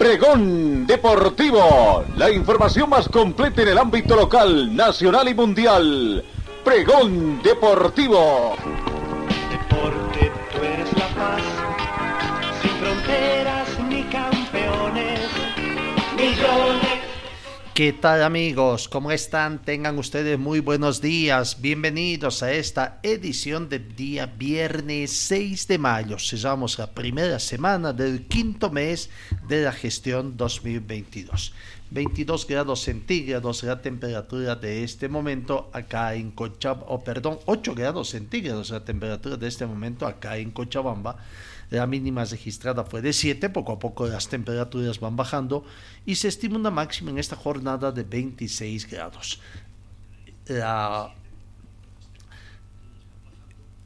Pregón Deportivo, la información más completa en el ámbito local, nacional y mundial. Pregón Deportivo. Deporte, tú eres la paz, sin fronteras ni campeones. ¿Qué tal amigos? ¿Cómo están? Tengan ustedes muy buenos días. Bienvenidos a esta edición del día viernes 6 de mayo. Cesamos la primera semana del quinto mes de la gestión 2022. 22 grados centígrados la temperatura de este momento acá en Cochabamba, o perdón, 8 grados centígrados la temperatura de este momento acá en Cochabamba. La mínima registrada fue de 7, poco a poco las temperaturas van bajando y se estima una máxima en esta jornada de 26 grados.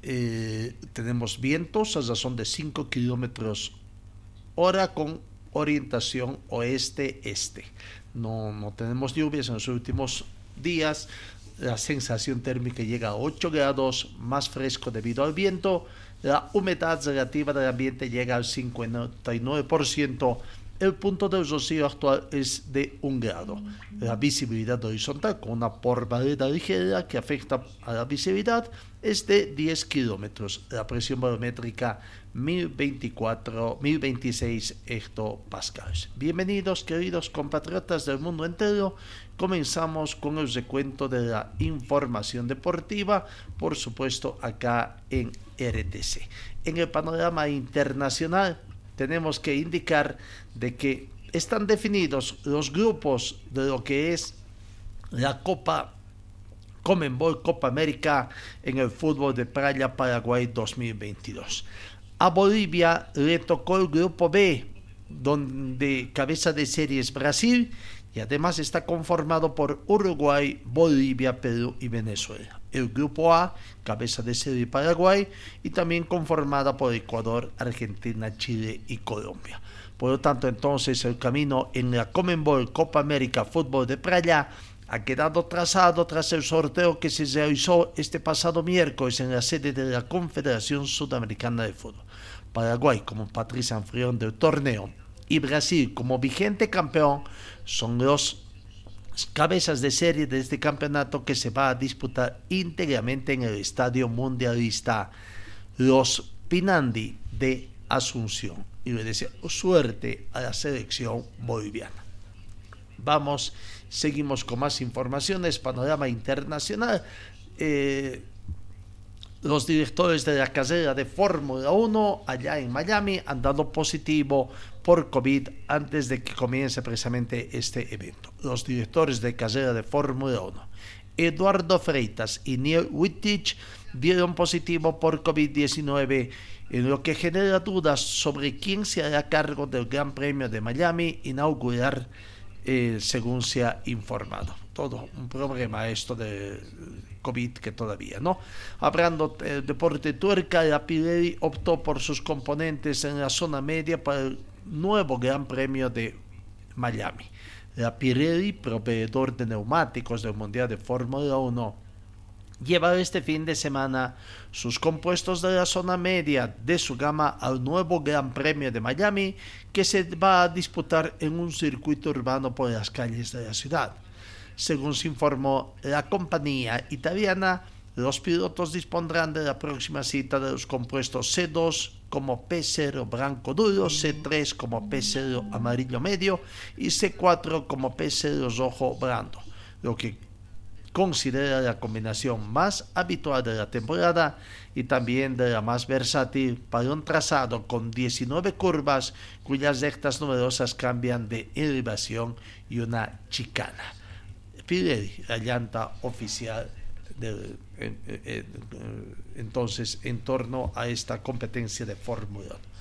Eh, tenemos vientos a razón de 5 kilómetros hora con orientación oeste-este. No, no tenemos lluvias en los últimos días. La sensación térmica llega a 8 grados, más fresco debido al viento. La humedad relativa del ambiente llega al 59%. El punto del rocío actual es de 1 grado. La visibilidad horizontal con una porvalera ligera que afecta a la visibilidad es de 10 kilómetros. La presión barométrica 1024, 1026 hectopascales. Bienvenidos queridos compatriotas del mundo entero. Comenzamos con el recuento de la información deportiva, por supuesto acá en RTC. En el panorama internacional tenemos que indicar de que están definidos los grupos de lo que es la Copa Comenbol Copa América en el fútbol de playa Paraguay 2022. A Bolivia le tocó el grupo B, donde cabeza de serie es Brasil y además está conformado por Uruguay, Bolivia, Perú y Venezuela. El grupo A, cabeza de serie Paraguay y también conformada por Ecuador, Argentina, Chile y Colombia. Por lo tanto, entonces el camino en la Comenbol Copa América Fútbol de Playa ha quedado trazado tras el sorteo que se realizó este pasado miércoles en la sede de la Confederación Sudamericana de Fútbol. Paraguay como patricia anfitrión del torneo y Brasil como vigente campeón son los cabezas de serie de este campeonato que se va a disputar íntegramente en el Estadio Mundialista Los Pinandi de Asunción. Y le deseo suerte a la selección boliviana. Vamos, seguimos con más informaciones, panorama internacional. Eh, los directores de la carrera de Fórmula 1 allá en Miami han dado positivo por COVID antes de que comience precisamente este evento. Los directores de carrera de Fórmula 1, Eduardo Freitas y Neil Wittich, dieron positivo por COVID-19, en lo que genera dudas sobre quién se hará cargo del Gran Premio de Miami inaugurar, eh, según se ha informado. Todo un problema esto de COVID que todavía, ¿no? Hablando de deporte tuerca, la Pirelli optó por sus componentes en la zona media para el nuevo Gran Premio de Miami. La Pirelli, proveedor de neumáticos del Mundial de Fórmula 1, lleva este fin de semana sus compuestos de la zona media de su gama al nuevo Gran Premio de Miami que se va a disputar en un circuito urbano por las calles de la ciudad. Según se informó la compañía italiana, los pilotos dispondrán de la próxima cita de los compuestos C2 como P0 blanco duro, C3 como P0 amarillo medio y C4 como P0 rojo blando, lo que considera la combinación más habitual de la temporada y también de la más versátil para un trazado con 19 curvas cuyas rectas numerosas cambian de elevación y una chicana. Pirelli, la llanta oficial de, entonces en torno a esta competencia de Fórmula 1.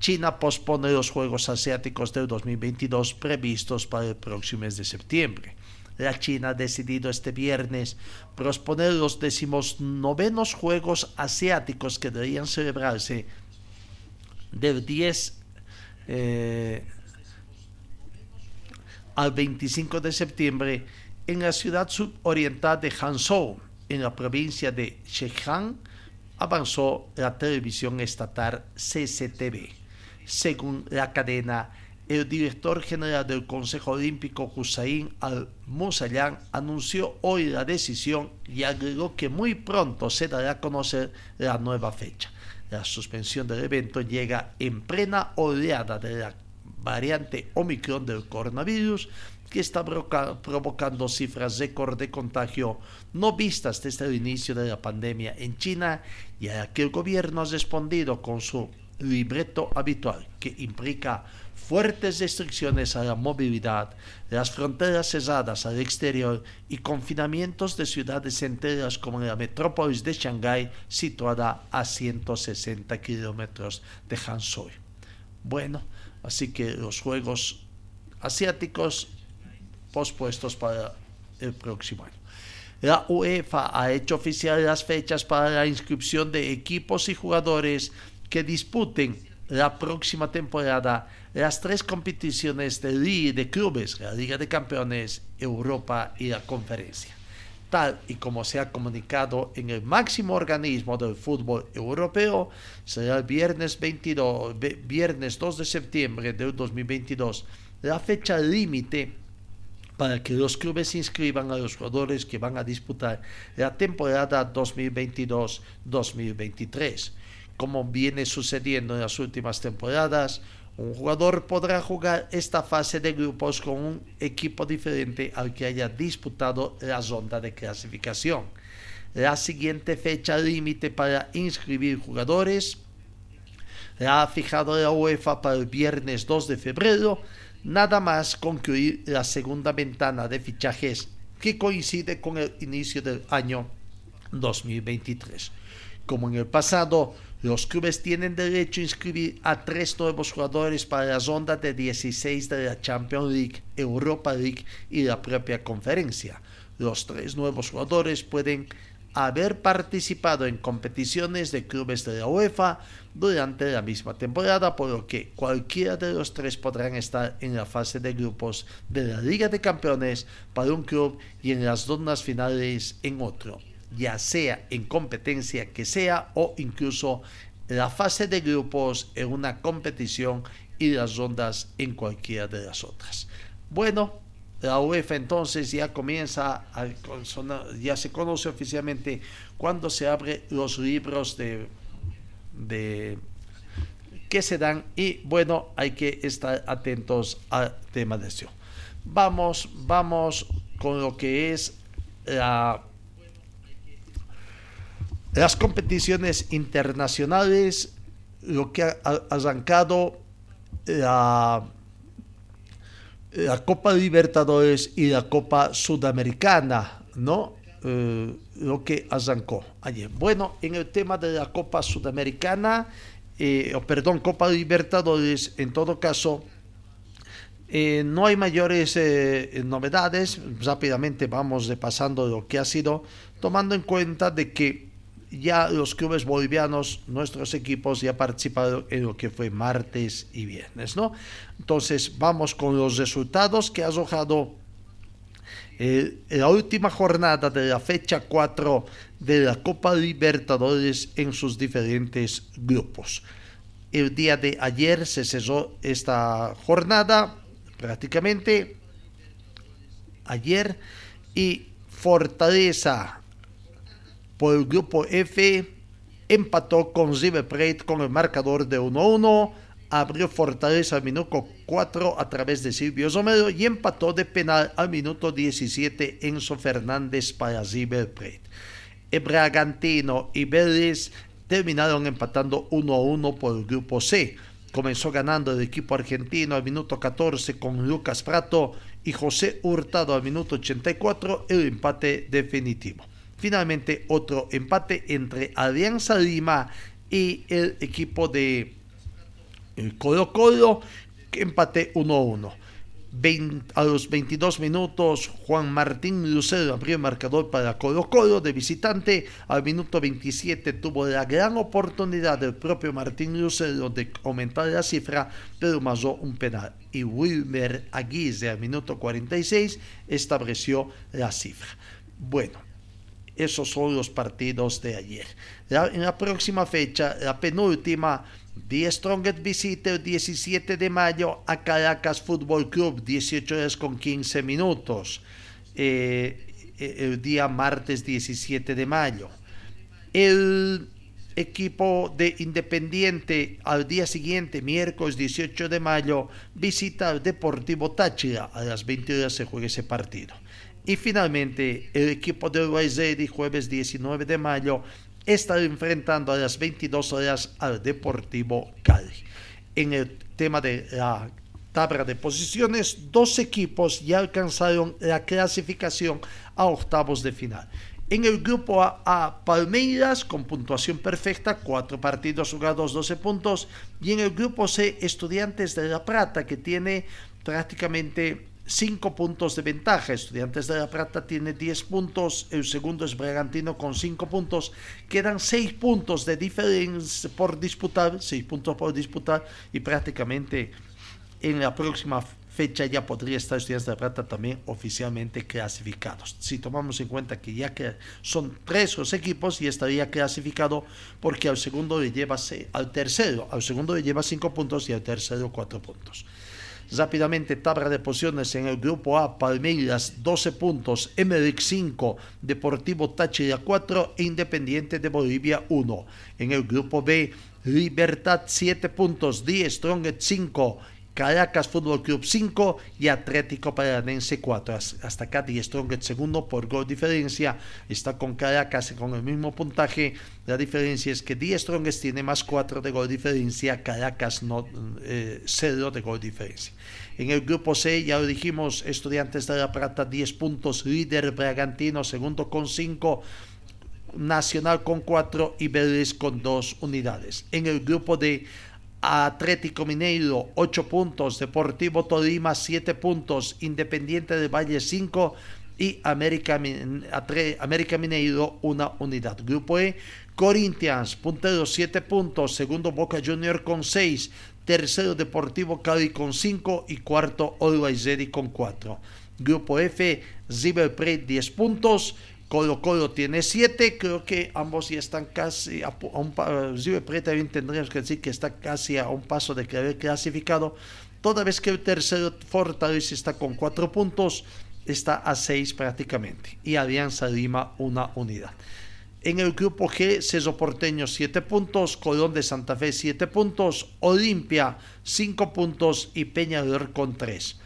China pospone los Juegos Asiáticos del 2022 previstos para el próximo mes de septiembre. La China ha decidido este viernes posponer los decimos novenos Juegos Asiáticos que deberían celebrarse del 10 eh, al 25 de septiembre en la ciudad sudoriental de Hangzhou, en la provincia de Zhejiang, avanzó la televisión estatal CCTV. Según la cadena, el director general del Consejo Olímpico Hussein al-Musayan anunció hoy la decisión y agregó que muy pronto se dará a conocer la nueva fecha. La suspensión del evento llega en plena oleada de la variante Omicron del coronavirus que está provocando cifras récord de contagio no vistas desde el inicio de la pandemia en China y a la que el gobierno ha respondido con su libreto habitual, que implica fuertes restricciones a la movilidad, las fronteras cerradas al exterior y confinamientos de ciudades enteras como la metrópolis de Shanghái, situada a 160 kilómetros de Hangzhou. Bueno, así que los Juegos Asiáticos pospuestos para el próximo año. La UEFA ha hecho oficial las fechas para la inscripción de equipos y jugadores que disputen la próxima temporada las tres competiciones de de Clubes, la Liga de Campeones, Europa y la Conferencia. Tal y como se ha comunicado en el máximo organismo del fútbol europeo, será el viernes, 22, viernes 2 de septiembre del 2022 la fecha límite para que los clubes inscriban a los jugadores que van a disputar la temporada 2022-2023. Como viene sucediendo en las últimas temporadas, un jugador podrá jugar esta fase de grupos con un equipo diferente al que haya disputado la ronda de clasificación. La siguiente fecha límite para inscribir jugadores la ha fijado la UEFA para el viernes 2 de febrero, nada más concluir la segunda ventana de fichajes que coincide con el inicio del año 2023. Como en el pasado, los clubes tienen derecho a inscribir a tres nuevos jugadores para la ronda de 16 de la Champions League, Europa League y la propia conferencia. Los tres nuevos jugadores pueden haber participado en competiciones de clubes de la UEFA durante la misma temporada, por lo que cualquiera de los tres podrán estar en la fase de grupos de la Liga de Campeones para un club y en las rondas finales en otro ya sea en competencia que sea o incluso la fase de grupos en una competición y las rondas en cualquiera de las otras. Bueno, la UEFA entonces ya comienza, a, ya se conoce oficialmente cuando se abren los libros de, de que se dan y bueno, hay que estar atentos al tema de eso. Vamos, vamos con lo que es la las competiciones internacionales, lo que ha arrancado la, la Copa Libertadores y la Copa Sudamericana, ¿no? Eh, lo que arrancó ayer. Bueno, en el tema de la Copa Sudamericana, eh, perdón, Copa Libertadores, en todo caso, eh, no hay mayores novedades. Rápidamente vamos repasando lo que ha sido, tomando en cuenta de que ya los clubes bolivianos, nuestros equipos ya participaron en lo que fue martes y viernes, ¿no? Entonces vamos con los resultados que ha arrojado eh, la última jornada de la fecha 4 de la Copa Libertadores en sus diferentes grupos. El día de ayer se cesó esta jornada prácticamente ayer y Fortaleza por el grupo F empató con River con el marcador de 1-1, abrió Fortaleza al minuto 4 a través de Silvio Romero y empató de penal al minuto 17 Enzo Fernández para River Plate. El y Vélez terminaron empatando 1-1 por el grupo C. Comenzó ganando el equipo argentino al minuto 14 con Lucas Prato y José Hurtado al minuto 84 el empate definitivo. Finalmente, otro empate entre Alianza Lima y el equipo de el Colo Colo, empate 1-1 a los 22 minutos, Juan Martín Lucero abrió el marcador para Colo Colo de visitante. Al minuto 27 tuvo la gran oportunidad del propio Martín Lucero de aumentar la cifra, pero masó un penal. Y Wilmer Aguirre al minuto 46 estableció la cifra. Bueno, esos son los partidos de ayer. en la próxima fecha, la penúltima, The Strongest visita el 17 de mayo a Caracas Fútbol Club, 18 horas con 15 minutos. Eh, eh, el día martes 17 de mayo. El equipo de Independiente al día siguiente, miércoles 18 de mayo, visita al Deportivo Táchira. A las 20 horas se juega ese partido. Y finalmente, el equipo de Uruguay jueves 19 de mayo, está enfrentando a las 22 horas al Deportivo Cali. En el tema de la tabla de posiciones, dos equipos ya alcanzaron la clasificación a octavos de final. En el grupo A, Palmeiras con puntuación perfecta, cuatro partidos jugados, 12 puntos. Y en el grupo C, Estudiantes de La Plata, que tiene prácticamente 5 puntos de ventaja. Estudiantes de La Plata tiene 10 puntos, el segundo es Bragantino con 5 puntos. Quedan 6 puntos de diferencia por disputar, 6 puntos por disputar y prácticamente en la próxima fecha ya podría estar Estudiantes de La Plata también oficialmente clasificados. Si tomamos en cuenta que ya que son tres los equipos y estaría clasificado porque al segundo le lleva al tercero, al segundo le lleva 5 puntos y al tercero 4 puntos. Rápidamente, tabla de posiciones en el grupo A, Palmeiras 12 puntos, Emerick 5, Deportivo Táchira 4 e Independiente de Bolivia 1. En el grupo B, Libertad 7 puntos, Die Strong 5, Caracas Fútbol Club 5 y Atlético Paranense 4. Hasta acá Die Strong segundo por gol diferencia. Está con Caracas con el mismo puntaje. La diferencia es que Die Strong tiene más 4 de gol diferencia. Caracas no, 0 eh, de gol diferencia. En el grupo C, ya lo dijimos, Estudiantes de La Plata 10 puntos, líder Bragantino, segundo con 5. Nacional con 4 y Vélez con 2 unidades. En el grupo D, Atlético Mineiro 8 puntos, Deportivo Tolima 7 puntos, Independiente de Valle 5 y América, América Mineiro una unidad. Grupo E, Corinthians, puntero 7 puntos, segundo Boca Junior con 6, tercero Deportivo Cali con 5 y cuarto Always Ready con 4. Grupo F, River Plate 10 puntos, Colo Colo tiene 7, creo que ambos ya están casi a, un también tendríamos que decir que está casi a un paso de haber clasificado, toda vez que el tercero Fortaleza está con 4 puntos, está a 6 prácticamente, y Alianza Lima una unidad. En el grupo G, Ceso Porteño 7 puntos, Colón de Santa Fe 7 puntos, Olimpia 5 puntos y Peñador con 3.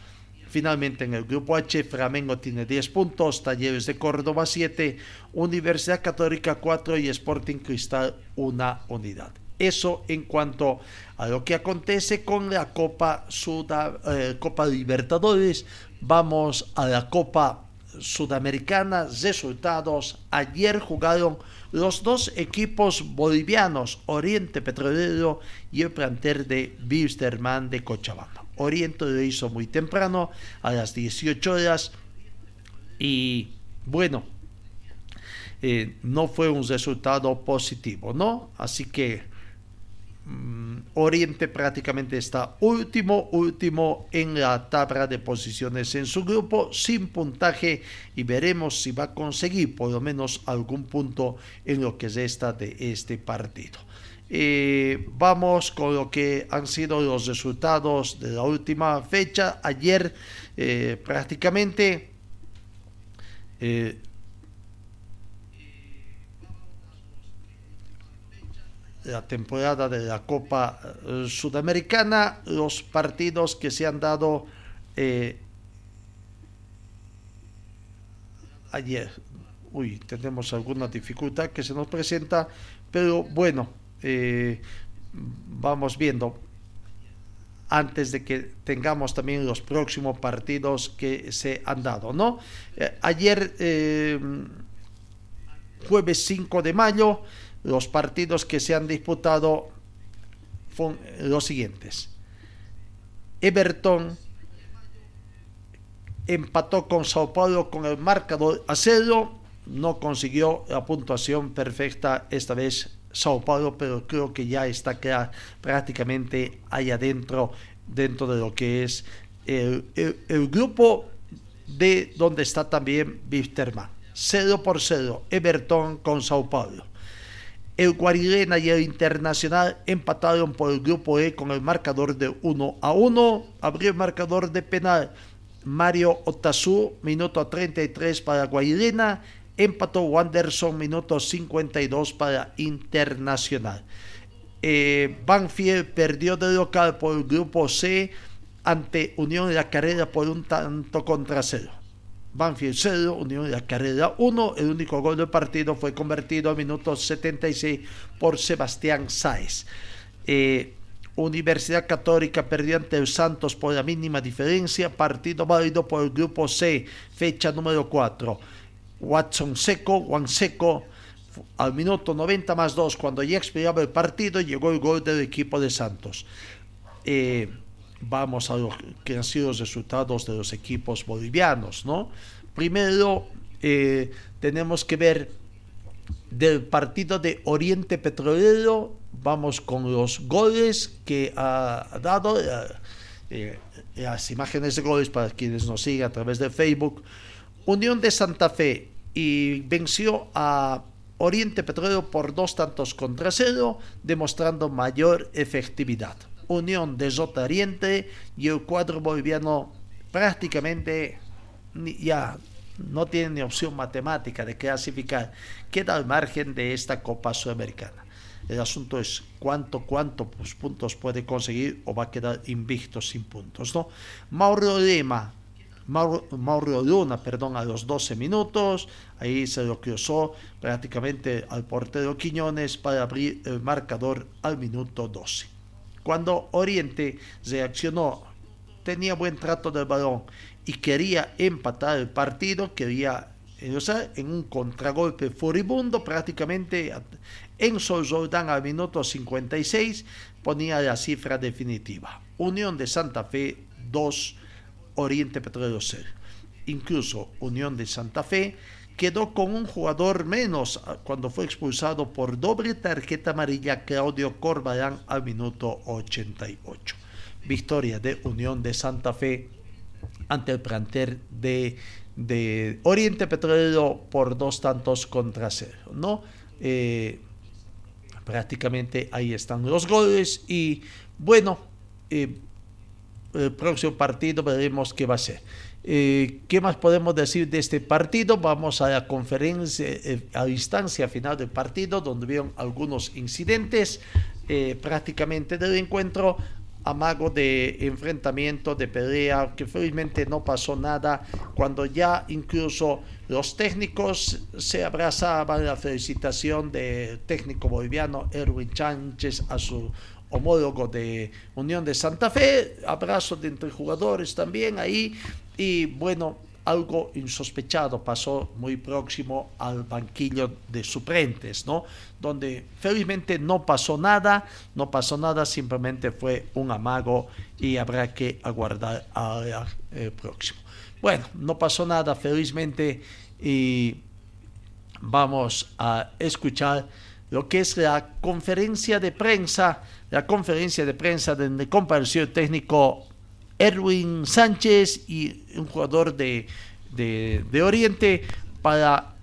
Finalmente en el grupo H, Flamengo tiene 10 puntos, Talleres de Córdoba 7, Universidad Católica 4 y Sporting Cristal una unidad. Eso en cuanto a lo que acontece con la Copa, Suda, eh, Copa Libertadores. Vamos a la Copa Sudamericana. Resultados. Ayer jugaron los dos equipos bolivianos, Oriente Petrolero y el planter de Wilstermann de Cochabamba. Oriente lo hizo muy temprano, a las 18 horas. Y bueno, eh, no fue un resultado positivo, ¿no? Así que mm, Oriente prácticamente está último, último en la tabla de posiciones en su grupo, sin puntaje, y veremos si va a conseguir por lo menos algún punto en lo que es esta de este partido. Eh, vamos con lo que han sido los resultados de la última fecha. Ayer eh, prácticamente eh, la temporada de la Copa Sudamericana, los partidos que se han dado ayer. Uy, tenemos alguna dificultad que se nos presenta, pero bueno, eh, vamos viendo antes de que tengamos también los próximos partidos que se han dado, ¿no? Eh, ayer, eh, jueves 5 de mayo, los partidos que se han disputado fueron los siguientes. Everton empató con Sao Paulo con el marcador a cero, no consiguió la puntuación perfecta esta vez Sao Paulo, pero creo que ya está prácticamente ahí adentro, dentro de lo que es el, grupo de donde está también Wisterman. 0 por 0, Everton con Sao Paulo. El Guarirena y el Internacional empataron por el grupo E con el marcador de 1 a 1. Abrió el marcador de penal Mario Otazu, minuto 33 para Guarirena. Empató Wanderson, minuto 52 para Internacional. Eh, Banfield perdió de local por el grupo C ante Unión de la Carrera por un tanto contra cero. Banfield 0, Unión de la Carrera 1. El único gol del partido fue convertido a minuto 76 por Sebastián Sáez. Eh, Universidad Católica perdió ante el Santos por la mínima diferencia. Partido válido por el grupo C, fecha número 4. Watson Seco, Juan Seco, al minuto 90 más 2, cuando ya expiraba el partido, llegó el gol del equipo de Santos. Eh, vamos a lo que han sido los resultados de los equipos bolivianos, ¿no? Primero eh, tenemos que ver del partido de Oriente Petrolero, vamos con los goles que ha dado, eh, las imágenes de goles para quienes nos siguen a través de Facebook. Unión de Santa Fe y venció a Oriente Petrolero por dos tantos contra cero, demostrando mayor efectividad. Unión de Oriente y el cuadro boliviano prácticamente ya no tiene ni opción matemática de clasificar, queda al margen de esta Copa Sudamericana. El asunto es cuánto, cuánto pues, puntos puede conseguir o va a quedar invicto sin puntos, ¿no? Mauro Lima, Mauro, Luna, perdón, a los 12 minutos, ahí se lo cruzó prácticamente al portero Quiñones para abrir el marcador al minuto 12. Cuando Oriente reaccionó, tenía buen trato del balón y quería empatar el partido, quería en un contragolpe furibundo, prácticamente en Sol Jordan al minuto 56 ponía la cifra definitiva. Unión de Santa Fe 2, Oriente Petrolero 0. Incluso Unión de Santa Fe quedó con un jugador menos ah, cuando fue expulsado por doble tarjeta amarilla Claudio Corbalán al minuto 88. Victoria de Unión de Santa Fe ante el plantel de, de Oriente Petrolero por dos tantos contra cero, ¿no? Eh, prácticamente ahí están los goles y bueno, eh, el próximo partido veremos qué va a ser. Eh, ¿Qué más podemos decir de este partido? Vamos a la conferencia, eh, a la instancia final del partido, donde vieron algunos incidentes eh, prácticamente del encuentro, amago de enfrentamiento, de pelea, que felizmente no pasó nada, cuando ya incluso los técnicos se abrazaban la felicitación del técnico boliviano Erwin Sánchez a su homólogo de Unión de Santa Fe, abrazo de entre jugadores también ahí y bueno, algo insospechado pasó muy próximo al banquillo de suplentes, ¿no? Donde felizmente no pasó nada, no pasó nada, simplemente fue un amago y habrá que aguardar al próximo. Bueno, no pasó nada felizmente y vamos a escuchar lo que es la conferencia de prensa la conferencia de prensa donde compareció el técnico Erwin Sánchez y un jugador de, de, Oriente para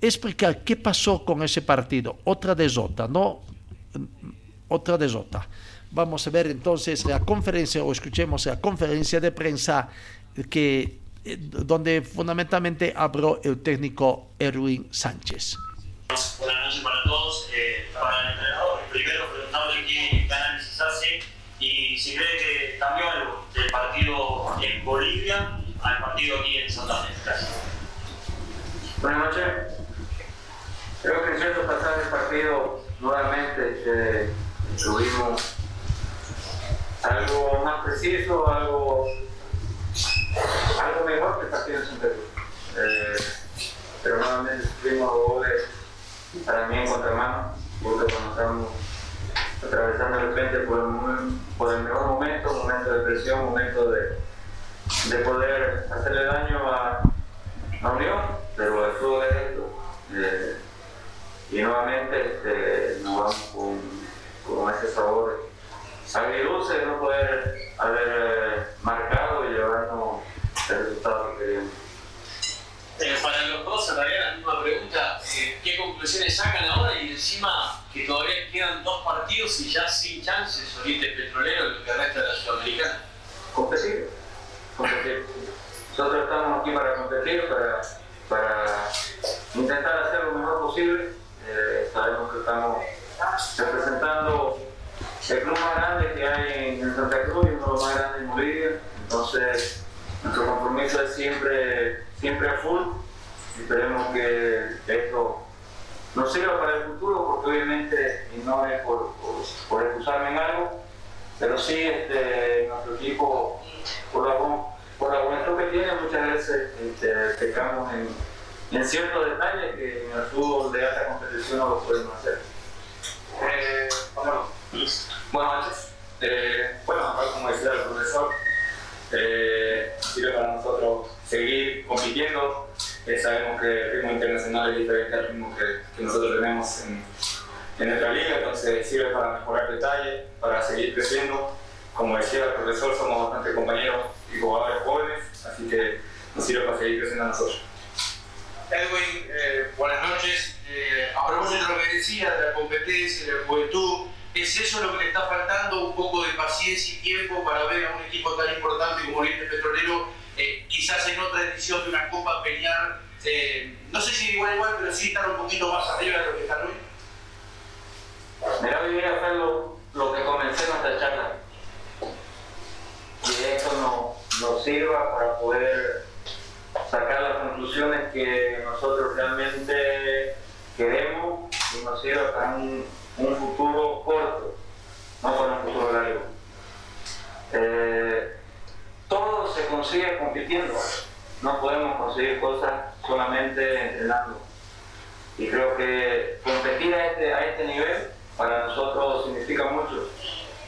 explicar qué pasó con ese partido. Otra desota, ¿no? Otra desota. Vamos a ver entonces la conferencia o escuchemos la conferencia de prensa que eh, donde fundamentalmente habló el técnico Erwin Sánchez. Buenas noches para todos. Eh, para el entrenador, primero preguntarle qué, análisis hace y si cree que cambió algo del partido Bolivia al partido aquí en Santa Fe. Gracias. Buenas noches. Creo que en cierto pasar el partido nuevamente eh, tuvimos algo más preciso, algo, algo mejor que el partido en Santa Fe. Eh, pero nuevamente tuvimos goles para mí en contramano, porque cuando estamos atravesando el frente por momento de, de poder hacerle daño a, a Unión, pero el fútbol es esto. Eh, y nuevamente este, nos vamos con, con ese sabor agridulce de no poder haber eh, marcado y llevarnos el resultado que queríamos. Eh, para los dos, en realidad, la misma pregunta: eh, ¿qué conclusiones sacan ahora? Y encima que todavía quedan dos partidos y ya sin chances, Oriente Petrolero y lo que resta de la Sudamericana. competir, competir. Nosotros estamos aquí para competir, para, para intentar hacer lo mejor posible. Eh, sabemos que estamos representando el club más grande que hay en Santa Cruz y uno de los más grandes en Bolivia. Entonces, nuestro compromiso es siempre, siempre a full. Esperemos que esto nos sirva para el futuro, porque obviamente, y no es por, por, por excusarme en algo, pero sí este, nuestro equipo, por la, por juventud que tiene, muchas veces este, pecamos en, en ciertos detalles que en el fútbol de alta competición no lo podemos hacer. Eh, bueno, buenas noches. Eh, bueno, como decía el profesor, eh, sirve para nosotros seguir compitiendo. Eh, sabemos que el ritmo internacional es diferente al ritmo que, que nosotros tenemos en, en nuestra liga, entonces sirve para mejorar detalles, para seguir creciendo. Como decía el profesor, somos bastante compañeros y jugadores jóvenes, así que nos sirve para seguir creciendo a nosotros. Edwin, eh, buenas noches. Eh, a propósito de lo que decía, de la competencia, de la juventud, ¿es eso lo que le está faltando? Un poco de paciencia y tiempo para ver a un equipo tan importante como Oriente Petrolero, eh, quizás en otra edición de una Copa pelear, no sé si igual igual, pero sí estar un poquito más arriba de lo que están hoy. Mira, voy a hacer lo, lo que comencé en nuestra charla. Que esto nos, nos sirva para poder sacar las conclusiones que nosotros realmente queremos y nos sirva para un, un futuro corto, no para un futuro largo. Eh, todo se consigue compitiendo. No podemos conseguir cosas solamente entrenando. Y creo que competir a este, a este nivel para nosotros significa mucho.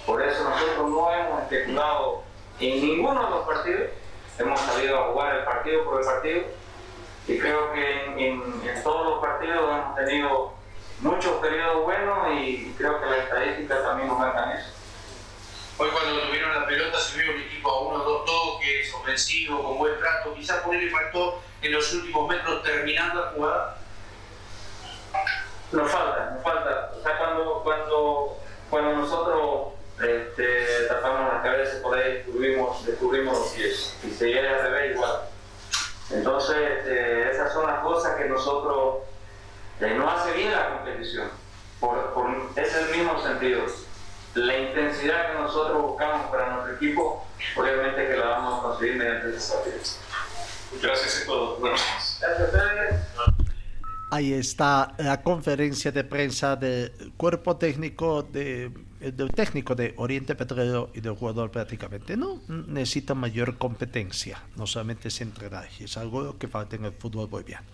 Por eso nosotros no hemos especulado en ninguno de los partidos. Hemos salido a jugar el partido por el partido. Y creo que en, en- en todos los partidos hemos tenido muchos periodos buenos y creo que las estadísticas también nos marcan eso. Hoy cuando tuvieron la pelota se vio un equipo a uno o dos toques, ofensivo, con buen trato. Quizás por él le faltó en los últimos metros terminando la jugada. Nos falta, nos falta. O sea, cuando, cuando, cuando nosotros este, tapamos las cabezas por ahí, descubrimos, descubrimos los pies. Y se llega al revés igual. Entonces, este, esas son las cosas que nosotros eh, no hace bien la competición. Por, por, es el mismo sentido. La intensidad que nosotros buscamos para nuestro equipo, obviamente que la vamos a conseguir mediante partidos. Gracias a todos. Buenas noches. Gracias a ustedes. Ahí está la conferencia de prensa del cuerpo técnico de, del técnico de Oriente Petrolero y del jugador prácticamente. No necesita mayor competencia, no solamente es entrenar, es algo que falta en el fútbol boliviano.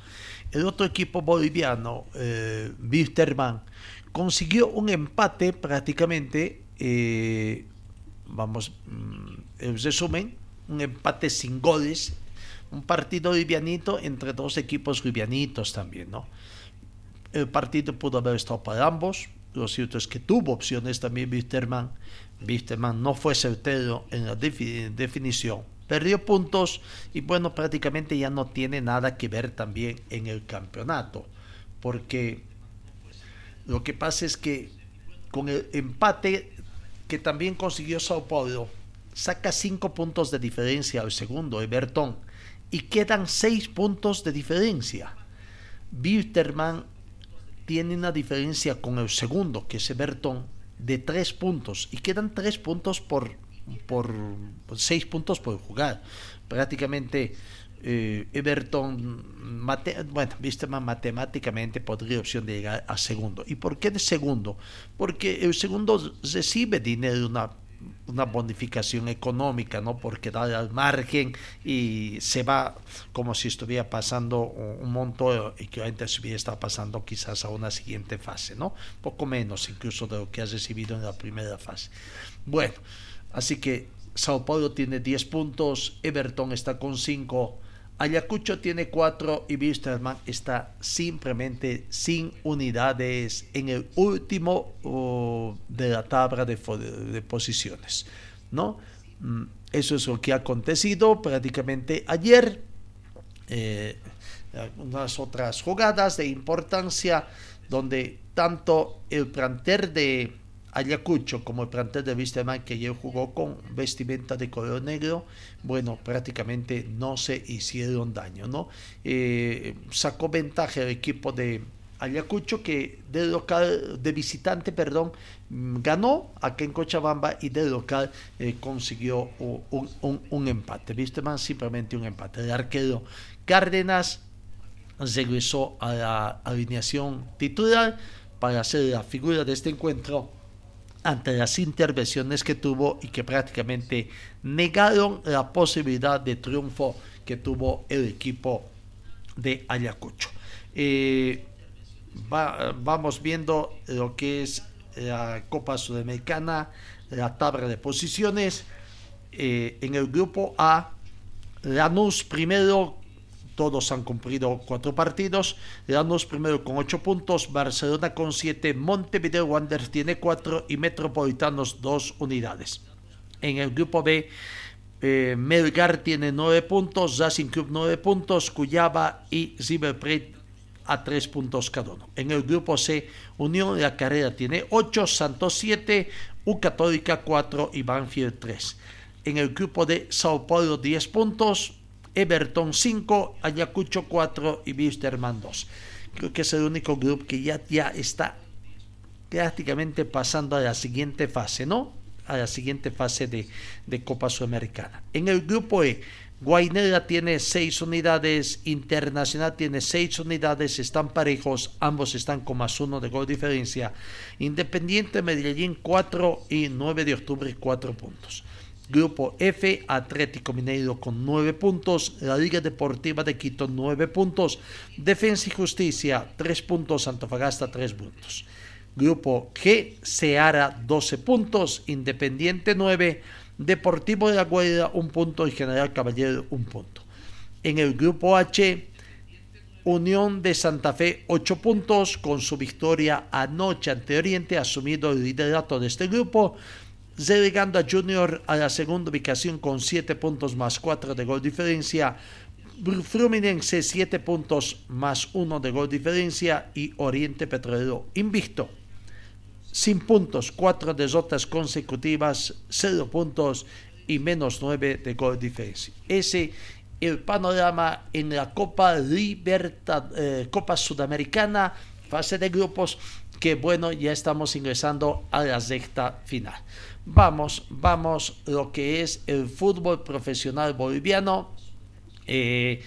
El otro equipo boliviano, eh, Wisterman, consiguió un empate prácticamente, eh, vamos, mm, en resumen, un empate sin goles un partido livianito entre dos equipos livianitos también, ¿no? El partido pudo haber estado para ambos. Lo cierto es que tuvo opciones también Wisterman. Wisterman no fue certero en la defi- definición. Perdió puntos y bueno, prácticamente ya no tiene nada que ver también en el campeonato. Porque lo que pasa es que con el empate que también consiguió Sao Paulo, saca cinco puntos de diferencia al segundo, Everton, y quedan seis puntos de diferencia. Wilterman tiene una diferencia con el segundo, que es Everton, de tres puntos, y quedan tres puntos por, por, seis puntos por jugar. Prácticamente eh, Everton, bueno, Wisterman matemáticamente podría opción de llegar a segundo. ¿Y por qué de segundo? Porque el segundo recibe dinero de una una bonificación económica, ¿no? Por quedar al margen y se va como si estuviera pasando un monto y que antes hubiera estado pasando quizás a una siguiente fase, ¿no? Poco menos incluso de lo que ha recibido en la primera fase. Bueno, así que Sao Paulo tiene 10 puntos, Everton está con 5, Ayacucho tiene 4 y Wisterman está simplemente sin unidades en el último de la tabla de, de, posiciones. ¿no? Mm, eso es lo que ha acontecido prácticamente ayer. Eh, unas otras jugadas de importancia donde tanto el planter de Ayacucho como el plantel de Wisterman que ayer jugó con vestimenta de color negro, bueno, prácticamente no se hicieron daño, ¿no? Eh, sacó ventaja el equipo de Ayacucho que de local, de visitante, perdón, ganó aquí en Cochabamba y de local eh, consiguió un empate. Wisterman simplemente un empate. El arquero Cárdenas regresó a la alineación titular para ser la figura de este encuentro ante las intervenciones que tuvo y que prácticamente negaron la posibilidad de triunfo que tuvo el equipo de Ayacucho. Eh, vamos viendo lo que es la Copa Sudamericana, la tabla de posiciones. Eh, en el grupo A, Lanús primero todos han cumplido cuatro partidos. Lanús primero con ocho puntos, Barcelona con siete, Montevideo Wanderers tiene cuatro y Metropolitanos dos unidades. En el grupo B, eh, Melgar tiene nueve puntos, Racing Club nueve puntos, Cuyaba y River a tres puntos cada uno. En el grupo C, Unión de la Carrera tiene ocho, Santos siete, U Católica cuatro y Banfield tres. En el grupo de Sao Paulo 10 puntos, Everton 5, Ayacucho 4 y Wisterman 2. Creo que es el único grupo que ya, ya está prácticamente pasando a la siguiente fase, ¿no? A la siguiente fase de, de Copa Sudamericana. En el grupo E, Guainera tiene 6 unidades, Internacional tiene 6 unidades, están parejos, ambos están con más uno de gol diferencia. Independiente Medellín 4 y 9 de octubre 4 puntos. Grupo F, Atlético Mineiro con 9 puntos, la Liga Deportiva de Quito 9 puntos, Defensa y Justicia 3 puntos, Antofagasta 3 puntos. Grupo G, Seara 12 puntos, Independiente 9, Deportivo de la Guardia 1 punto y General Caballero 1 punto. En el grupo H, Unión de Santa Fe 8 puntos con su victoria anoche ante Oriente, asumido el liderato de este grupo relegando a Junior a la segunda ubicación con 7 puntos más 4 de gol diferencia. Fluminense 7 puntos más 1 de gol diferencia y Oriente Petrolero invicto. Sin puntos, 4 derrotas consecutivas, 0 puntos y menos 9 de gol diferencia. Ese el panorama en la Copa Libertad, eh, Copa Sudamericana, fase de grupos, que bueno, ya estamos ingresando a la sexta final. Vamos, vamos, lo que es el fútbol profesional boliviano, eh,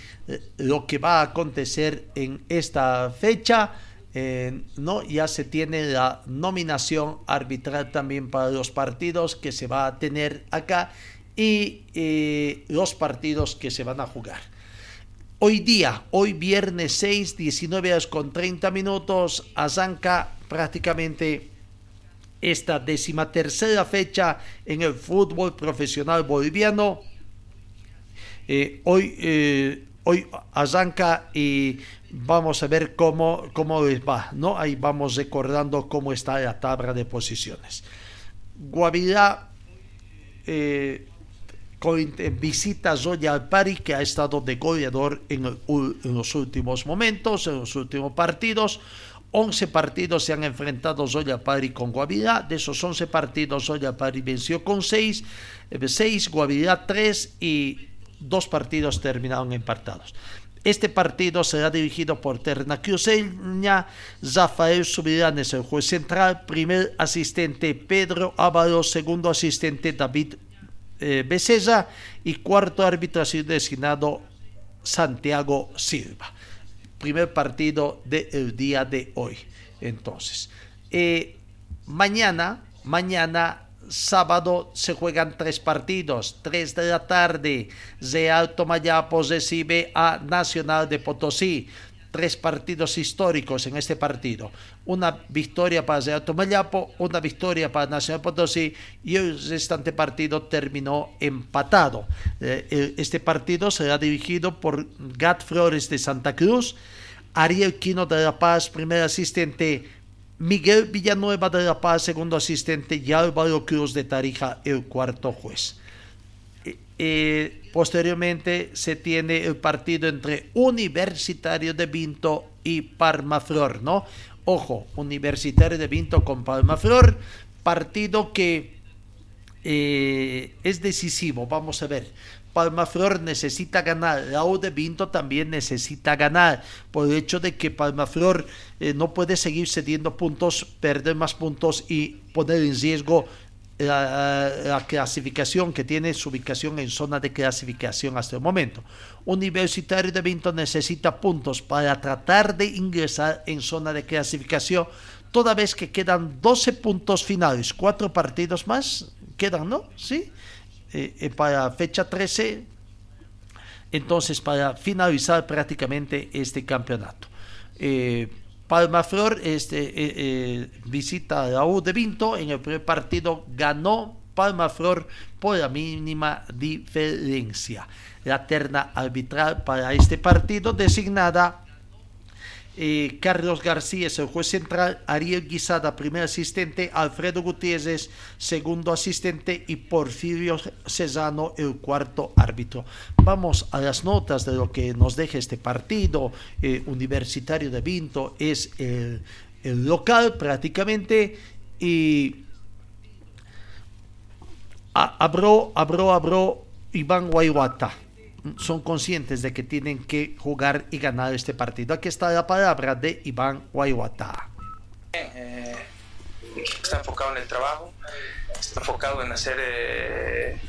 lo que va a acontecer en esta fecha. Eh, no ya se tiene la nominación arbitral también para los partidos que se va a tener acá y eh, los partidos que se van a jugar. Hoy día, hoy viernes 6, 19 horas con 30 minutos, arranca prácticamente esta decimatercera fecha en el fútbol profesional boliviano. Eh, hoy, eh, hoy arranca y vamos a ver cómo, cómo les va, ¿no? Ahí vamos recordando cómo está la tabla de posiciones. Guavirá eh, visita Zoya Alpari, que ha estado de goleador en los últimos momentos, en los últimos partidos. 11 partidos se han enfrentado Zoya Pari con Guavirá. De esos 11 partidos, Zoya Pari venció con 6, 6 Guavirá 3 y dos partidos terminaron empatados. Este partido será dirigido por Terna Cruceña, Rafael Subirán es el juez central, primer asistente Pedro Ávalo, segundo asistente David eh, y cuarto árbitro ha sido designado Santiago Silva primer partido del día de hoy. Entonces, eh, mañana, mañana sábado se juegan tres partidos, tres de la tarde. Real Tomayapo recibe a Nacional de Potosí. tres partidos históricos en este partido. Una victoria para Alto Mayapo, una victoria para Nacional Potosí y el restante partido terminó empatado. Eh, este partido será dirigido por Gat Flores de Santa Cruz, Ariel Quino de La Paz, primer asistente, Miguel Villanueva de La Paz, segundo asistente, y Álvaro Cruz de Tarija, el cuarto juez. Eh, eh, posteriormente se tiene el partido entre Universitario de Vinto y Parmaflor, ¿no? Ojo, Universitario de Vinto con Palmaflor, partido que eh, es decisivo, vamos a ver. Palmaflor necesita ganar, U de Vinto también necesita ganar, por el hecho de que Palmaflor eh, no puede seguir cediendo puntos, perder más puntos y poner en riesgo la, clasificación que tiene su ubicación en zona de clasificación hasta el momento. Universitario de Vinto necesita puntos para tratar de ingresar en zona de clasificación, toda vez que quedan 12 puntos finales, cuatro partidos más quedan, ¿no? Sí, eh, eh, para fecha 13, entonces para finalizar prácticamente este campeonato. Eh, Palmaflor este, eh, visita a la de Vinto. En el primer partido ganó Palmaflor por la mínima diferencia. La terna arbitral para este partido designada eh, Carlos García es el juez central, Ariel Guisada, primer asistente, Alfredo Gutiérrez, segundo asistente y Porfirio Cesano, el cuarto árbitro. Vamos a las notas de lo que nos deja este partido. Eh, Universitario de Vinto es el, local prácticamente y abrió, abrió, abrió Iván Guayuata son conscientes de que tienen que jugar y ganar este partido. Aquí está la palabra de Iván Guayuata. Eh, está enfocado en el trabajo, está enfocado en hacer eh,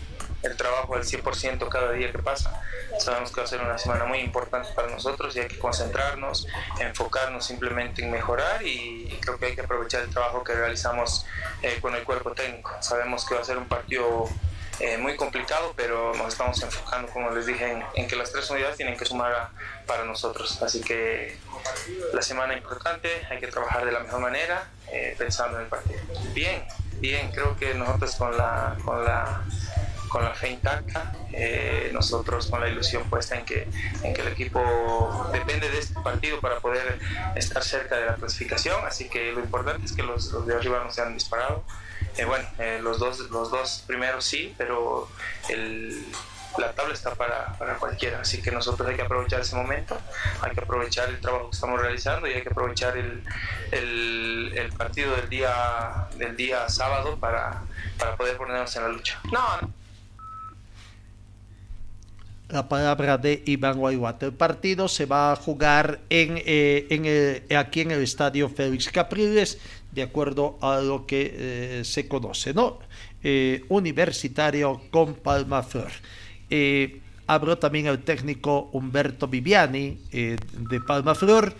el trabajo al 100% cada día que pasa. Sabemos que va a ser una semana muy importante para nosotros y hay que concentrarnos, enfocarnos simplemente en mejorar y, creo que hay que aprovechar el trabajo que realizamos eh, con el cuerpo técnico. Sabemos que va a ser un partido eh, muy complicado, pero nos estamos enfocando, como les dije, en, que las tres unidades tienen que sumar para nosotros. Así que la semana importante, hay que trabajar de la mejor manera, eh, pensando en el partido. Bien, bien, creo que nosotros con la, con la, con la fe intacta, eh, nosotros con la ilusión puesta en que, en que el equipo depende de este partido para poder estar cerca de la clasificación, así que lo importante es que los, los de arriba no se han disparado. Eh, bueno, eh, los, dos, los dos primeros sí, pero el, la tabla está para, para, cualquiera, así que nosotros hay que aprovechar ese momento, hay que aprovechar el trabajo que estamos realizando y hay que aprovechar el, el, el partido del día, del día sábado para, para poder ponernos en la lucha. No, no la palabra de Iván Guayuata. El partido se va a jugar en, eh, en el, aquí en el estadio Félix Capriles de acuerdo a lo que eh, se conoce, ¿no? Eh, universitario con Palma Flor. Eh, habló también el técnico Humberto Viviani de Palma Flor.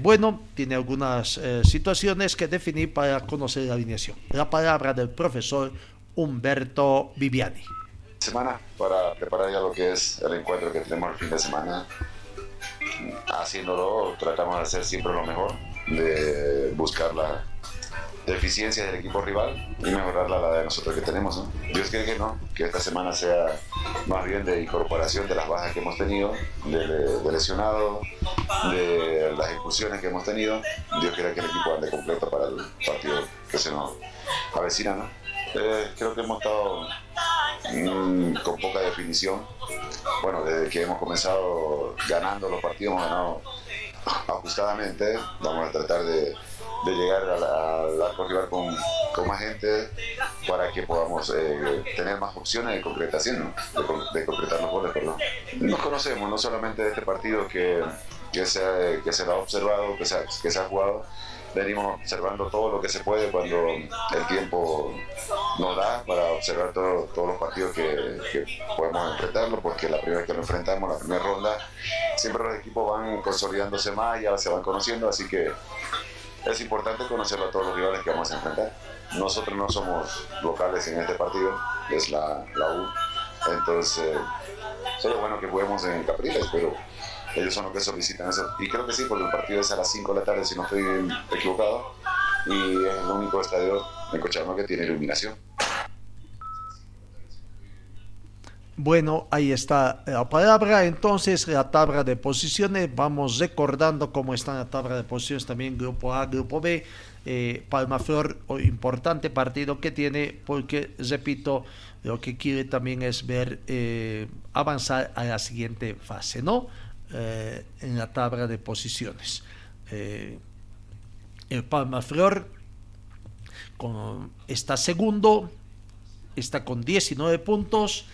bueno, tiene algunas situaciones que definir para conocer la alineación. La palabra del profesor Humberto Viviani. Semana para preparar ya lo que es el encuentro que tenemos el fin de semana. Haciéndolo, tratamos de hacer siempre lo mejor, de buscar la, deficiencia del equipo rival y mejorar la de nosotros que tenemos. Dios quiere que no, que esta semana sea más bien de incorporación de las bajas que hemos tenido, de, lesionado, de las expulsiones que hemos tenido. Dios quiera que el equipo ande completo para el partido que se nos avecina. ¿no? Eh, creo que hemos estado mm, con poca definición. Bueno, desde que hemos comenzado ganando los partidos, hemos ganado ajustadamente. Vamos a tratar de de llegar al arco rival con, más gente para que podamos eh, tener más opciones de concretación, de, concretar los goles. Nos conocemos, no solamente de este partido que, que, se, que ha observado, que que se ha jugado, venimos observando todo lo que se puede cuando el tiempo nos da para observar todos los partidos que, que, podemos enfrentarlo, porque la primera vez que lo enfrentamos, la primera ronda, siempre los equipos van consolidándose más, ya se van conociendo, así que es importante conocer a todos los rivales que vamos a enfrentar. Nosotros no somos locales en este partido, es la, la U. Entonces, sería bueno que juguemos en Capriles, pero ellos son los que solicitan eso. Y creo que sí, porque el partido es a las 5 de la tarde, si no estoy equivocado, y es el único estadio de Cochabamba que tiene iluminación. Bueno, ahí está la palabra. Entonces, la tabla de posiciones. Vamos recordando cómo está la tabla de posiciones también Grupo A, Grupo B. Eh, Palmaflor, importante partido que tiene, porque, repito, lo que quiere también es ver eh, avanzar a la siguiente fase, ¿no? Eh, en la tabla de posiciones. el Palmaflor con, está segundo, está con 19 puntos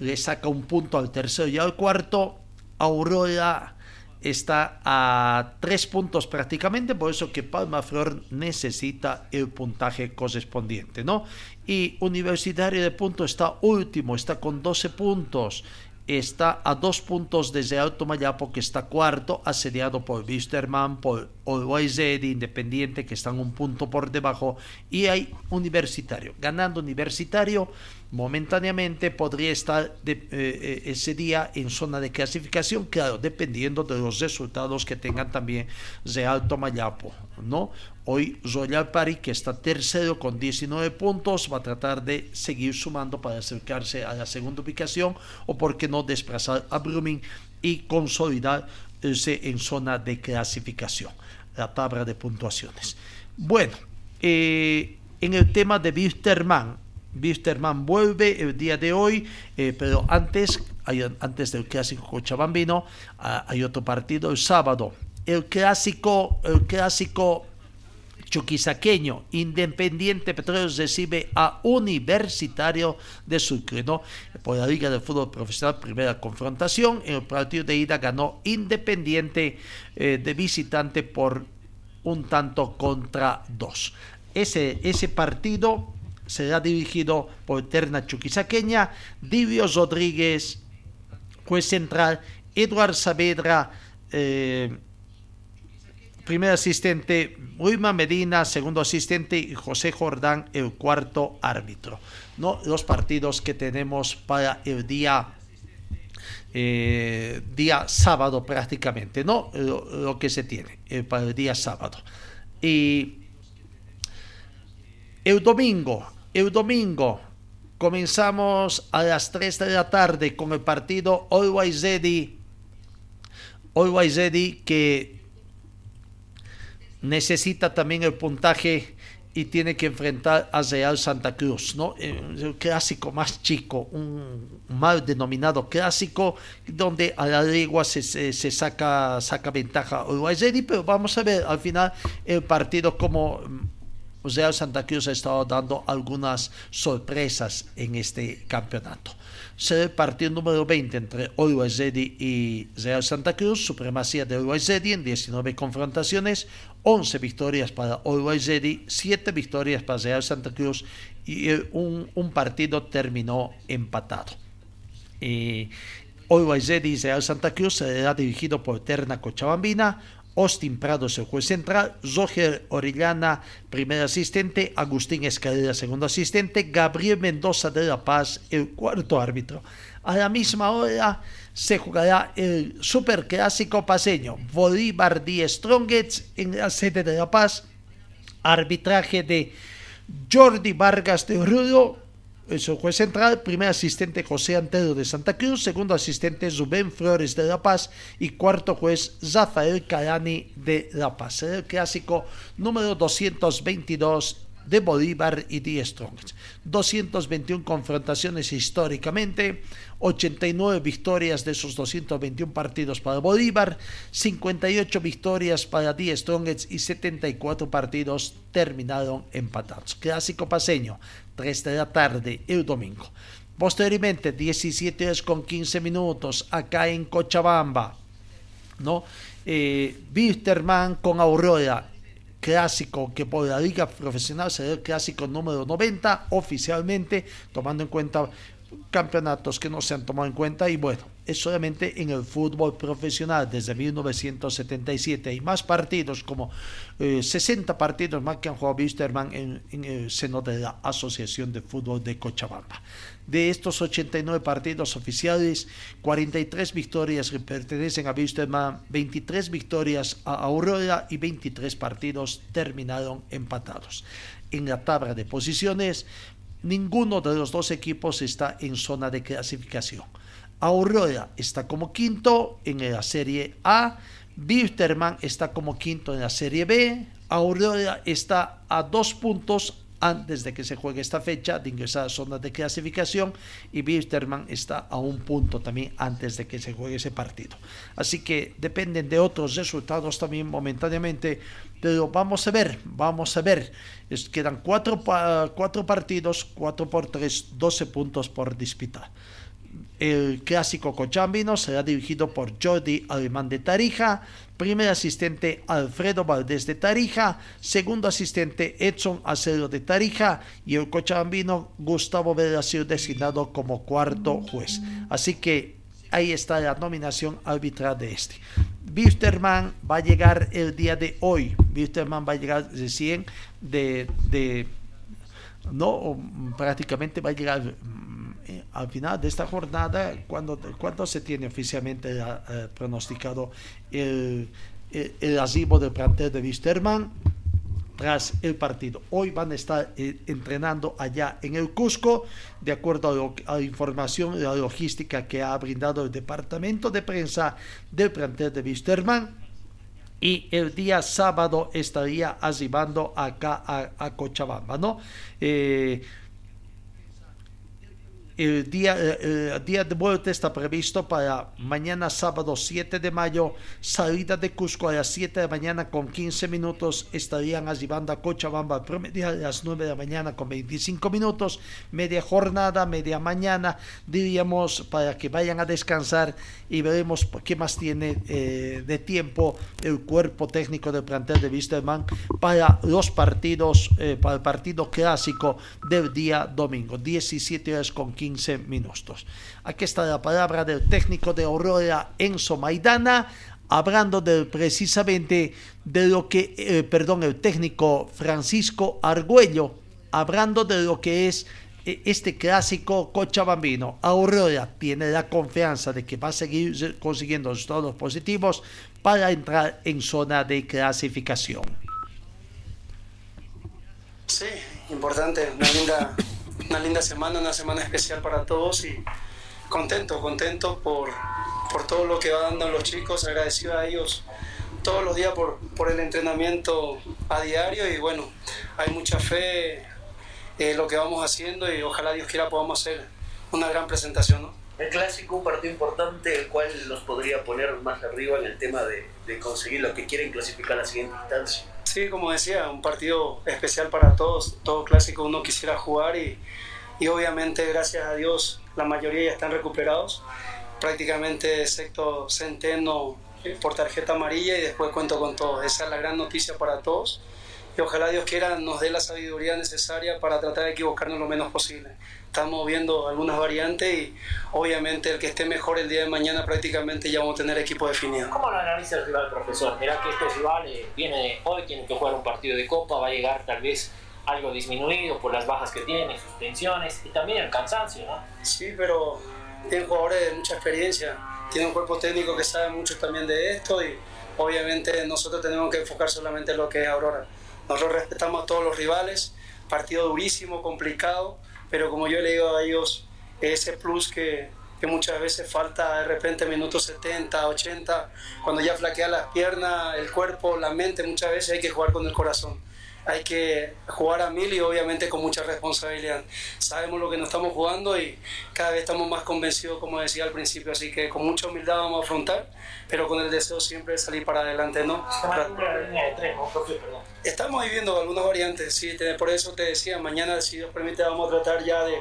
le saca un punto al tercero y al cuarto. Aurora está a tres puntos prácticamente, por eso que Palma Flor necesita el puntaje correspondiente, ¿no? Y Universitario de Punto está último, está con 12 puntos está a dos puntos desde Alto Mayapo, que está cuarto, asediado por Wisterman, por Always Independiente, que están un punto por debajo, y hay Universitario. Ganando Universitario, momentáneamente podría estar eh, eh, ese día en zona de clasificación, claro, dependiendo de los resultados que tengan también de Alto Mayapo, ¿no? Hoy Royal Party, que está tercero con 19 puntos, va a tratar de seguir sumando para acercarse a la segunda ubicación o, por qué no, desplazar a Blooming y consolidarse en zona de clasificación. La tabla de puntuaciones. Bueno, eh, en el tema de Wisterman, Wisterman vuelve el día de hoy, eh, pero antes, antes del clásico cochabambino, ah, hay otro partido el sábado. El clásico, el clásico chuquisaqueño, Independiente Petróleo recibe a Universitario de Sucre, ¿no? Por la Liga de Fútbol Profesional, primera confrontación. En el partido de ida ganó Independiente eh, de visitante por un tanto contra dos. Ese, ese partido será dirigido por Eterna Chuquisaqueña, Divio Rodríguez, juez central, Eduard Saavedra, eh, primer asistente Wilma Medina, segundo asistente y José Jordán, el cuarto árbitro. ¿no? Los partidos que tenemos para el día, eh, día sábado prácticamente, ¿no? Lo, que se tiene eh, para el día sábado. Y el domingo, el domingo comenzamos a las 3 de la tarde con el partido Always Ready, que necesita también el puntaje y tiene que enfrentar a Real Santa Cruz, ¿no? Eh, el clásico más chico, un mal denominado clásico, donde a la legua se, se, saca, saca ventaja Uruguay pero vamos a ver al final el partido como Real Santa Cruz ha estado dando algunas sorpresas en este campeonato el partido número 20 entre Always y Real Santa Cruz, supremacía de Always en 19 confrontaciones, 11 victorias para Always 7 victorias para Real Santa Cruz y un, un partido terminó empatado. Eh, y Real Santa Cruz será dirigido por Terna Cochabambina, Austin Prados, el juez central, Roger Orellana, primer asistente, Agustín Escalera, segundo asistente, Gabriel Mendoza de La Paz, el cuarto árbitro. A la misma hora se jugará el superclásico paseño, Bolívar Díaz Strongets en la sede de La Paz, arbitraje de Jordi Vargas de Rudo, el juez central, primer asistente José Antero de Santa Cruz, segundo asistente Rubén Flores de La Paz y cuarto juez Rafael Carani de La Paz. el clásico número 222 de Bolívar y The Strongest. 221 confrontaciones históricamente, 89 victorias de esos 221 partidos para Bolívar, 58 victorias para The Strongest y 74 partidos terminaron empatados. Clásico paseño, 3 de la tarde el domingo. Posteriormente, 17 horas con 15 minutos acá en Cochabamba, ¿no? Eh, con Aurora, clásico que por la liga profesional será el clásico número 90 oficialmente, tomando en cuenta campeonatos que no se han tomado en cuenta y bueno, es solamente en el fútbol profesional desde 1977 hay más partidos como 60 eh, partidos más que han jugado Wisterman en, en, el seno de la Asociación de Fútbol de Cochabamba. De estos 89 partidos oficiales, 43 victorias pertenecen a Wisterman, 23 victorias a Aurora y 23 partidos terminaron empatados. En la tabla de posiciones, ninguno de los dos equipos está en zona de clasificación. Aurora está como quinto en la Serie A, Bisterman está como quinto en la Serie B, Aurora está a dos puntos antes de que se juegue esta fecha de ingresar a zona de clasificación y Bisterman está a un punto también antes de que se juegue ese partido. Así que dependen de otros resultados también momentáneamente, pero vamos a ver, vamos a ver. Es, quedan cuatro, cuatro partidos, cuatro por tres, 12 puntos por disputar. El clásico cochambino será dirigido por Jordi Alemán de Tarija, primer asistente Alfredo Valdés de Tarija, segundo asistente Edson Acero de Tarija y el cochambino Gustavo sido designado como cuarto juez. Así que ahí está la nominación arbitral de este. Wisterman va a llegar el día de hoy. Wisterman va a llegar recién de, de no, prácticamente va a llegar eh, al final de esta jornada, cuando, cuando se tiene oficialmente eh, pronosticado el, el, el del plantel de Wisterman tras el partido. Hoy van a estar eh, entrenando allá en el Cusco, de acuerdo a, la información y la logística que ha brindado el departamento de prensa del plantel de Wisterman. Y el día sábado estaría arribando acá a, a Cochabamba, ¿no? Eh, el día, eh, el día de vuelta está previsto para mañana sábado 7 de mayo, salida de Cusco a las 7 de la mañana con 15 minutos, estarían arribando a Cochabamba promedio a las 9 de la mañana con 25 minutos, media jornada, media mañana, diríamos para que vayan a descansar y veremos qué más tiene eh, de tiempo el cuerpo técnico del plantel de Wisterman para los partidos, eh, para el partido clásico del día domingo, 17 horas con 15 15 minutos. Aquí está la palabra del técnico de Aurora, Enzo Maidana, hablando de, precisamente de lo que, eh, perdón, el técnico Francisco Argüello, hablando de lo que es eh, este clásico cochabambino. Aurora tiene la confianza de que va a seguir consiguiendo resultados positivos para entrar en zona de clasificación. Sí, importante, una linda una linda semana, una semana especial para todos y contento, contento por, por todo lo que van dando los chicos, agradecido a ellos todos los días por, por el entrenamiento a diario y bueno, hay mucha fe en lo que vamos haciendo y ojalá Dios quiera podamos hacer una gran presentación. El clásico, un partido importante, el cual nos podría poner más arriba en el tema de, de conseguir lo que quieren clasificar a la siguiente instancia. Sí, como decía, un partido especial para todos. Todo clásico uno quisiera jugar y, y obviamente, gracias a Dios, la mayoría ya están recuperados. Prácticamente, excepto Centeno eh, por tarjeta amarilla y después cuento con todos. Esa es la gran noticia para todos y ojalá Dios quiera nos dé la sabiduría necesaria para tratar de equivocarnos lo menos posible. Estamos viendo algunas variantes y obviamente el que esté mejor el día de mañana prácticamente ya vamos a tener equipo definido. ¿Cómo lo analiza el rival, profesor? ¿Será que este rival eh, viene hoy, tiene que jugar un partido de copa, va a llegar tal vez algo disminuido por las bajas que tiene, sus tensiones y también el cansancio, ¿no? Sí, pero tiene jugadores de mucha experiencia, tiene un cuerpo técnico que sabe mucho también de esto y obviamente nosotros tenemos que enfocar solamente en lo que es Aurora. Nosotros respetamos a todos los rivales, partido durísimo, complicado, pero como yo le digo a ellos, ese plus que, que muchas veces falta de repente minutos 70, 80, cuando ya flaquea las piernas, el cuerpo, la mente, muchas veces hay que jugar con el corazón hay que jugar a mil y obviamente con mucha responsabilidad. Sabemos lo que nos estamos jugando y cada vez estamos más convencidos, como decía al principio, así que con mucha humildad vamos a afrontar, pero con el deseo siempre de salir para adelante, ¿no? Estamos viviendo algunas variantes, sí, por eso te decía, mañana, si Dios permite, vamos a tratar ya de,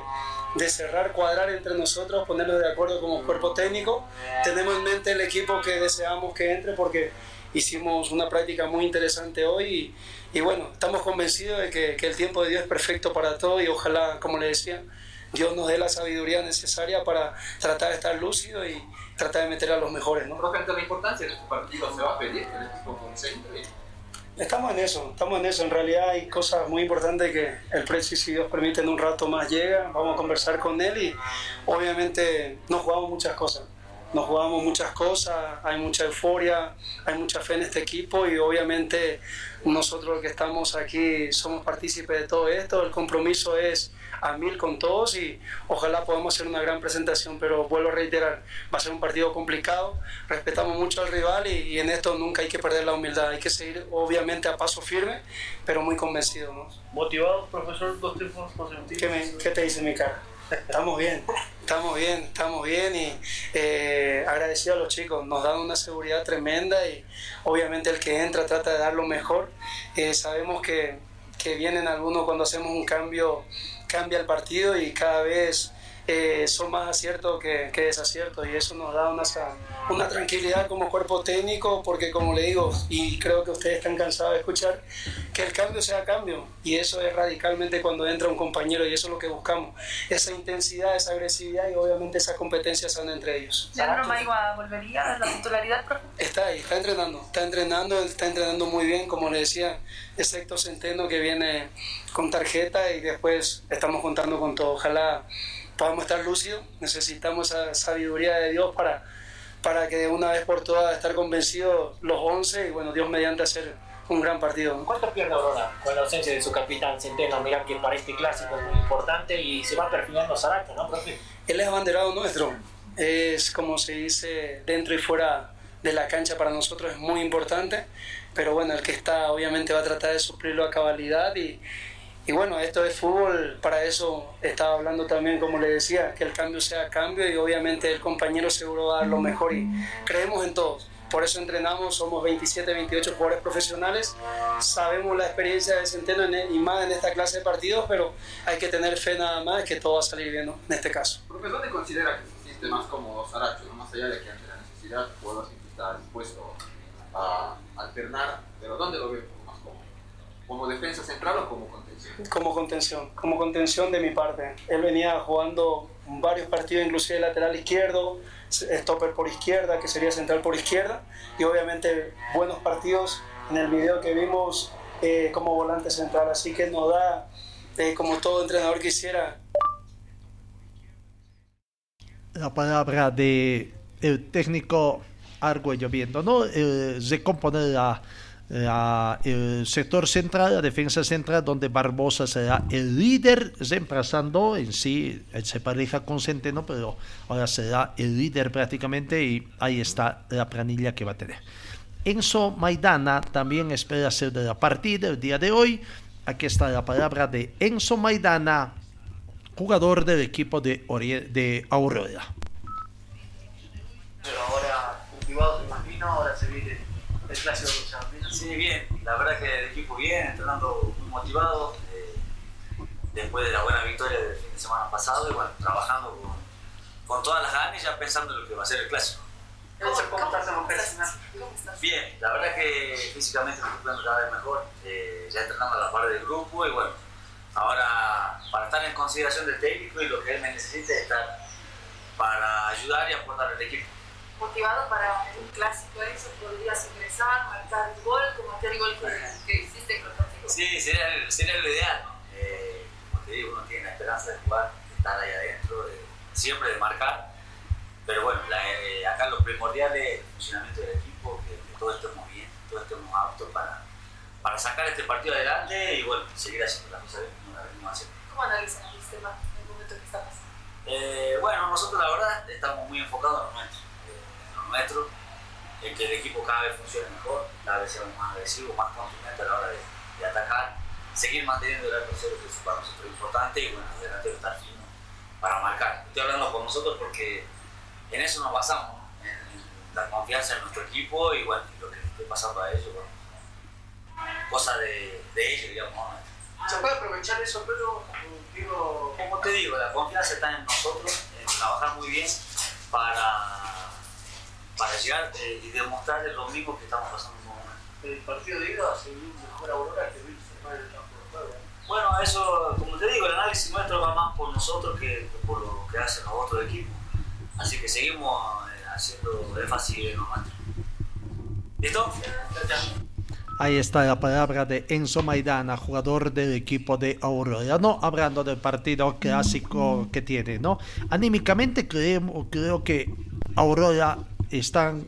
de cerrar, cuadrar entre nosotros, ponernos de acuerdo como cuerpo técnico. Tenemos en mente el equipo que deseamos que entre porque hicimos una práctica muy interesante hoy y, y bueno, estamos convencidos de que, que, el tiempo de Dios es perfecto para todo y ojalá, como le decía, Dios nos dé la sabiduría necesaria para tratar de estar lúcido y tratar de meter a los mejores. ¿no? Ante la importancia de este partido, ¿se va a pedir que el equipo concentre? Estamos en eso, estamos en eso. En realidad hay cosas muy importantes que el Prezi, si Dios permite, en un rato más llega. Vamos a conversar con él y obviamente nos jugamos muchas cosas. Nos jugamos muchas cosas, hay mucha euforia, hay mucha fe en este equipo y obviamente nosotros que estamos aquí somos partícipes de todo esto. El compromiso es a mil con todos y ojalá podamos hacer una gran presentación, pero vuelvo a reiterar, va a ser un partido complicado, respetamos mucho al rival y, y en esto nunca hay que perder la humildad, hay que seguir obviamente a paso firme, pero muy convencido. ¿no? ¿Motivado, profesor, dos tiempos consecutivos? ¿Qué, me- qué te dice mi cara? Estamos bien, estamos bien, estamos bien y eh, agradecido a los chicos, nos dan una seguridad tremenda y obviamente el que entra trata de dar lo mejor. Eh, sabemos que, que vienen algunos cuando hacemos un cambio, cambia el partido y cada vez eh, son más aciertos que, que desaciertos y eso nos da una, una tranquilidad como cuerpo técnico porque como le digo y creo que ustedes están cansados de escuchar que el cambio sea cambio y eso es radicalmente cuando entra un compañero y eso es lo que buscamos esa intensidad, esa agresividad y obviamente esa competencia sana entre ellos Leandro Maigua volvería a la titularidad, profe. está ahí, está entrenando, está entrenando, está entrenando muy bien, como le decía, excepto Centeno que viene con tarjeta y después estamos contando con todo. Ojalá podamos estar lúcidos, necesitamos esa sabiduría de Dios para, para que de una vez por todas estar convencidos los 11 y bueno, Dios mediante hacer un gran partido. ¿Cuánto pierde Aurora con la ausencia de su capitán Centeno? Mirá que para este clásico es muy importante y se va perfilando Zaracho, ¿no, profe? Él es abanderado nuestro, es como se dice dentro y fuera de la cancha para nosotros es muy importante, pero bueno, el que está obviamente va a tratar de suplirlo a cabalidad y, y bueno, esto es fútbol, para eso estaba hablando también, como le decía, que el cambio sea cambio y obviamente el compañero seguro va a dar lo mejor y creemos en todos. Por eso entrenamos, somos 27, 28 jugadores profesionales, sabemos la experiencia de Centeno en- y más en esta clase de partidos, pero hay que tener fe nada más que todo va a salir bien ¿no? en este caso. Profe, ¿dónde considera que se siente más cómodo Saracho? ¿no? Más allá de que ante la necesidad pueda siempre estar dispuesto a alternar, pero ¿dónde lo ve más cómodo? ¿Como defensa central o como? Como contención, como contención de mi parte. Él venía jugando varios partidos, inclusive lateral izquierdo, stopper por izquierda, que sería central por izquierda, y obviamente buenos partidos en el video que vimos eh, como volante central. Así que nos da, eh, como todo entrenador quisiera, la palabra de el técnico Argüello viendo, ¿no? Eh, recomponer la, la- el sector central, la defensa central, donde Barbosa será el líder, reemplazando en sí, él se pareja con Centeno, pero ahora será el líder prácticamente y ahí está la planilla que va a tener. Enzo Maidana también espera ser de la partida el día de hoy. Aquí está la palabra de Enzo Maidana, jugador del equipo de, Orie- de Aurora. Pero ahora cultivado, me imagino, ahora se viene el clásico de. Sí, bien, la verdad que el equipo bien, entrenando muy motivado, eh, después de la buena victoria del fin de semana pasado y bueno, trabajando con, con todas las ganas y ya pensando en lo que va a ser el clásico. ¿Cómo, cómo estás lo personal? Bien, la verdad que físicamente me estoy poniendo cada vez mejor, eh, ya entrenando a la par del grupo y bueno, ahora para estar en consideración del técnico y lo que él me necesite estar para ayudar y aportar al equipo. Motivado para un clásico eso, podrías ingresar, marcar un gol, como aquel gol que, que hiciste con contigo. Sí, sería, sería lo ideal. ¿no? Eh, como te digo, uno tiene la esperanza de jugar, de estar ahí adentro, de- siempre de marcar. Pero bueno, la- eh, acá lo primordial es el funcionamiento del equipo, que, que todos estemos bien, todos estemos aptos para, para sacar este partido adelante y bueno, seguir haciendo las cosas bien como las venimos haciendo. ¿Cómo analizan el sistema en el momento que está pasando? Eh, bueno, nosotros la verdad estamos muy enfocados en lo nuestro, nuestro, en que el equipo cada vez funcione mejor, cada vez seamos más agresivos, más contundentes a la hora de, de atacar, seguir manteniendo el arco cero, que es para nosotros importante, y bueno, adelante estar fino para marcar. Estoy hablando con nosotros porque en eso nos basamos, ¿no? en, en la confianza en nuestro equipo y bueno, lo que esté pasando a ellos, bueno, cosa de, de ellos, digamos. ¿no? ¿Se puede aprovechar eso, pero digo, Como te digo, la confianza está en nosotros, en trabajar muy bien para, para llegar eh, y demostrarles lo mismo que estamos pasando en un momento. el partido de ida se vio mejor Aurora que viste en el campo de juego? Bueno, eso, como te digo, el análisis nuestro va más por nosotros que por lo que hacen los otros equipos. Así que seguimos eh, haciendo énfasis en los nuestros. ¿Listo? Ahí está la palabra de Enzo Maidana, jugador del equipo de Aurora, ¿no? Hablando del partido clásico que tiene, ¿no? Anímicamente creo, creo que Aurora están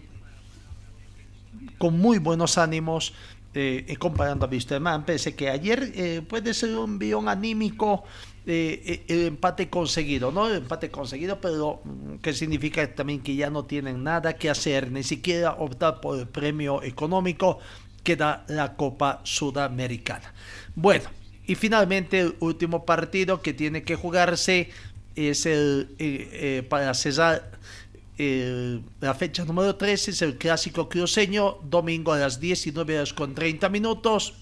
con muy buenos ánimos eh, comparando a Wisterman. Pensé que ayer eh, puede ser un guion anímico eh, el empate conseguido, ¿no? El empate conseguido, pero mm, que significa también que ya no tienen nada que hacer, ni siquiera optar por el premio económico que da la Copa Sudamericana. Bueno, y finalmente el último partido que tiene que jugarse es el para cesar la fecha número 13 es el clásico cruceño, domingo a las 19 horas con 30 minutos.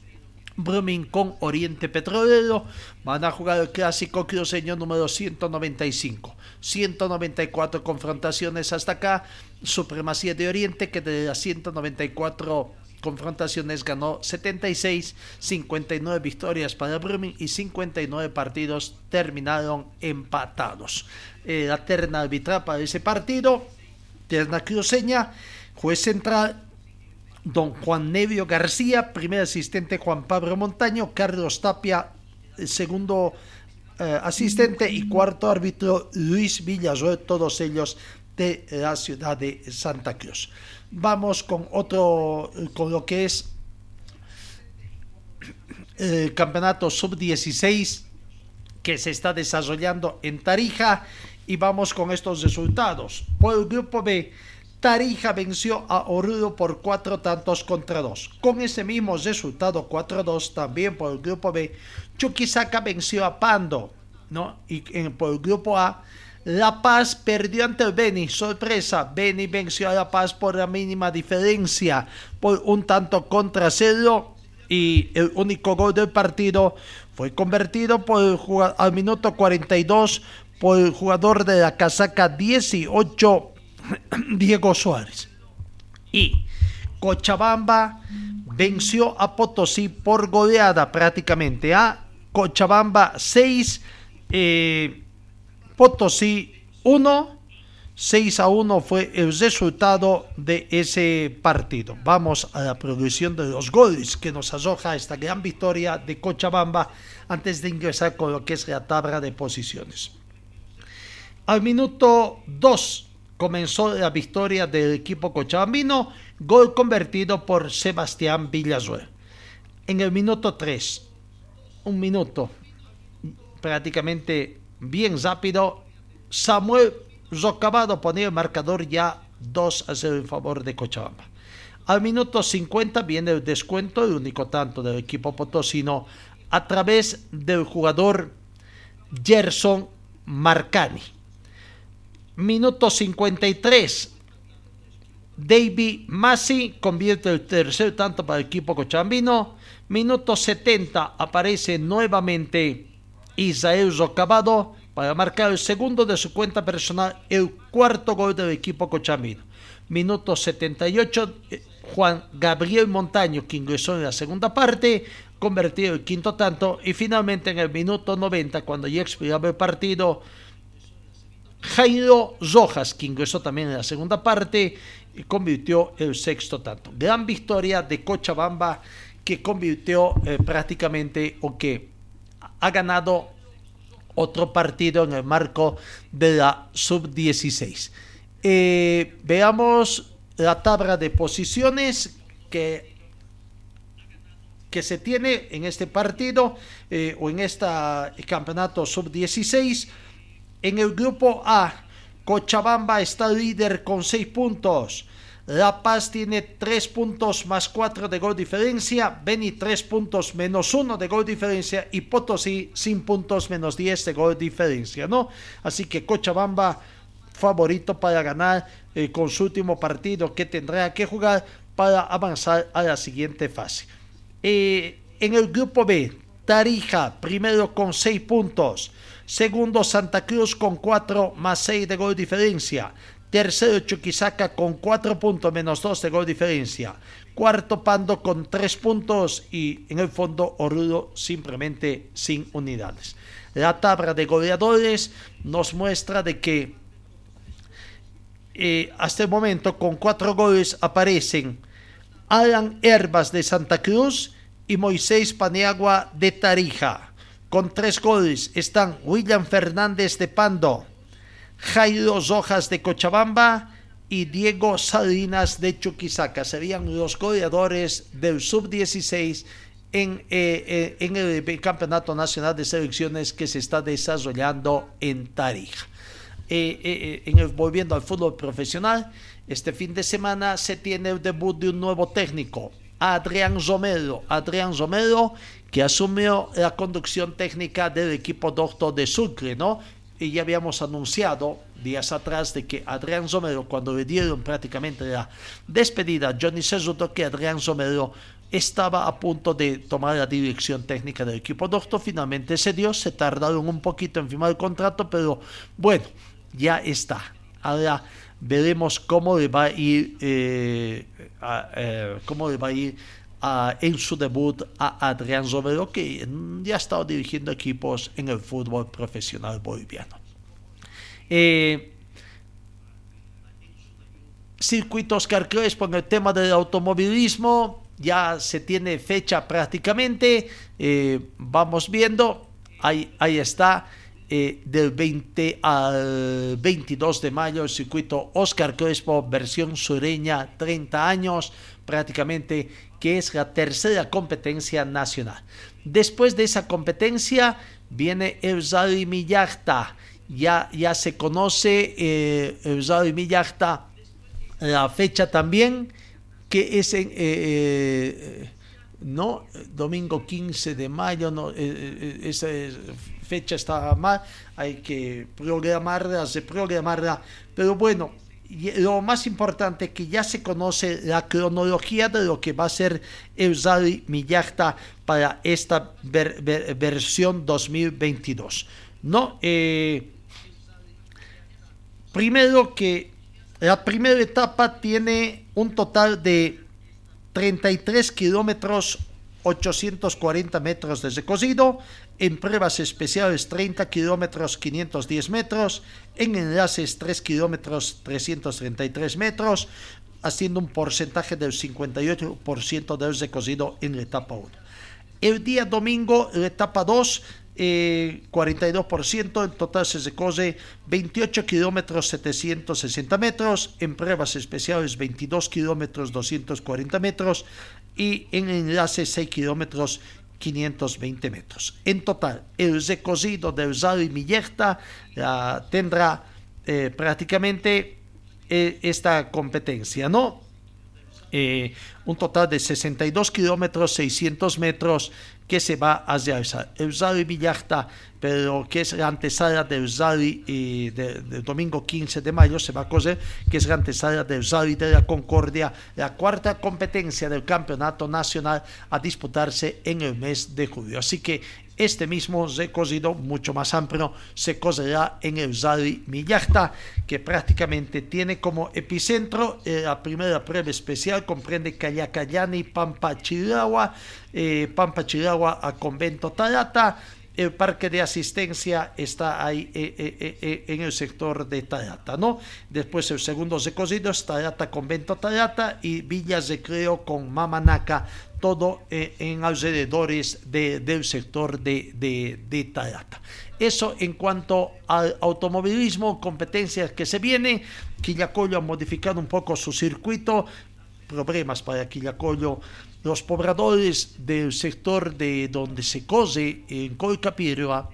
Brumming con Oriente Petrolero van a jugar el clásico cruceño número 195. 194 confrontaciones hasta acá. Supremacía de Oriente que de las 194 confrontaciones ganó 76, 59 victorias para Brumming y 59 partidos terminaron empatados. Eh, la terna arbitral para ese partido, terna cruceña, juez central don Juan Nevio García, primer asistente Juan Pablo Montaño, Carlos Tapia, segundo eh, asistente y cuarto árbitro Luis Villasuel, todos ellos de la ciudad de Santa Cruz. Vamos con otro, con lo que es el campeonato sub-16 que se está desarrollando en Tarija y vamos con estos resultados. Por el grupo B, Tarija venció a Oruro por cuatro tantos contra dos. Con ese mismo resultado 4-2 también por el grupo B, Chuquisaca venció a Pando, ¿no? Y por el grupo A, La Paz perdió ante el Beni. Sorpresa, Beni venció a La Paz por la mínima diferencia, por un tanto contra cero. Y el único gol del partido fue convertido por el al minuto 42 por el jugador de la casaca 18, Diego Suárez. Y Cochabamba venció a Potosí por goleada prácticamente. A Cochabamba 6, eh, Potosí 1. 6 a 1 fue el resultado de ese partido. Vamos a la progresión de los goles que nos arroja esta gran victoria de Cochabamba antes de ingresar con lo que es la tabla de posiciones. Al minuto 2 comenzó la victoria del equipo cochabambino, gol convertido por Sebastián Villazuel. En el minuto 3, un minuto prácticamente bien rápido, Samuel Rocabado ponía el marcador ya 2 a 0 en favor de Cochabamba. Al minuto 50 viene el descuento, el único tanto del equipo potosino, a través del jugador Gerson Marcani Minuto 53. David Masi convierte el tercer tanto para el equipo cochambino. Minuto 70 aparece nuevamente Isael Rocabado para marcar el segundo de su cuenta personal, el cuarto gol del equipo cochambino. Minuto 78, eh, Juan Gabriel Montaño, que ingresó en la segunda parte, convertido el quinto tanto. Y finalmente en el minuto 90, cuando ya expiraba el partido, Jairo Rojas, que ingresó también en la segunda parte, y convirtió el sexto tanto. Gran victoria de Cochabamba que convirtió eh, prácticamente o que ha ganado otro partido en el marco de la sub-16. Eh, veamos la tabla de posiciones que, que se tiene en este partido eh, o en este campeonato sub-16. En el grupo A, Cochabamba está líder con 6 puntos. La Paz tiene 3 puntos más 4 de gol diferencia. Beni 3 puntos menos 1 de gol diferencia. Y Potosí sin puntos menos 10 de gol diferencia, ¿no? Así que Cochabamba favorito para ganar eh, con su último partido que tendrá que jugar para avanzar a la siguiente fase. Eh, en el grupo B, Tarija, primero con 6 puntos. Segundo, Santa Cruz con 4 más 6 de gol diferencia. Tercero, Chuquisaca con 4 puntos menos 2 de gol diferencia. cuarto Pando con tres puntos y en el fondo Oruro simplemente sin unidades. La tabla de goleadores nos muestra de que eh, hasta el momento con cuatro goles aparecen Alan Herbas de Santa Cruz y Moisés Paniagua de Tarija. Con tres goles están William Fernández de Pando, Jairo Rojas de Cochabamba y Diego Salinas de Chuquisaca. Serían los goleadores del sub-16 en, eh, eh, en el Campeonato Nacional de Selecciones que se está desarrollando en Tarija. Eh, en volviendo al fútbol profesional, este fin de semana se tiene el debut de un nuevo técnico, Adrián Romero. Adrián Romero, que asumió la conducción técnica del equipo doctor de Sucre, ¿no? Y ya habíamos anunciado días atrás de que Adrián Romero, cuando le dieron prácticamente la despedida a Johnny Cesuto, que Adrián Romero estaba a punto de tomar la dirección técnica del equipo doctor, finalmente se dio, se tardaron un poquito en firmar el contrato, pero bueno, ya está. Ahora veremos cómo va a ir, eh, eh, cómo le va a ir en su debut a Adrián Romero, que ya ha estado dirigiendo equipos en el fútbol profesional boliviano. Eh, circuito Oscar Crespo en el tema del automovilismo, ya se tiene fecha prácticamente, vamos viendo, ahí, ahí está. Eh, del 20 al 22 de mayo el circuito Oscar Crespo versión sureña 30 años prácticamente que es la tercera competencia nacional. Después de esa competencia viene Rally Millacta ya, ya se conoce eh, Rally Millacta la fecha también que es en eh, eh, no domingo 15 de mayo no esa es fecha está mal, hay que programarla, se programarla, pero bueno, lo más importante que ya se conoce la cronología de lo que va a ser Rally Millacta para esta versión 2022. ¿no? Eh, primero que la primera etapa tiene un total de 33 kilómetros 840 metros de recorrido, en pruebas especiales 30 kilómetros 510 metros, en enlaces 3 kilómetros 333 metros, haciendo un porcentaje del 58% del recorrido en la etapa 1. El día domingo, la etapa 2, 42%, en total se recorre 28 kilómetros 760 metros, en pruebas especiales 22 kilómetros 240 metros y en enlace 6 kilómetros 520 metros. En total, el recorrido del Rally Millerta tendrá eh, prácticamente eh, esta competencia, ¿no? Eh, un total de 62 kilómetros 600 metros que se va a realizar. Rally Villarta, pero que es la antesala del Rally eh, del domingo 15 de mayo, se va a correr, que es la antesala del Rally de la Concordia, la cuarta competencia del campeonato nacional a disputarse en el mes de julio. Así que este mismo recorrido, mucho más amplio, se correrá en el Rally Millarta, que prácticamente tiene como epicentro eh, la primera prueba especial, comprende Cayacayani, Pampa, Chiragua, eh, Pampa, Chiragua a Convento Tarata, el parque de asistencia está ahí eh, eh, eh, en el sector de Tarata, ¿no? Después el segundo recorrido es Tarata Convento Tarata y Villas de Creo con Mamanaca, todo en alrededores del sector de, de, Tarata. Eso en cuanto al automovilismo, competencias que se vienen. Quillacollo ha modificado un poco su circuito, problemas para Quillacollo los pobladores del sector de donde se cose en Colcapirua,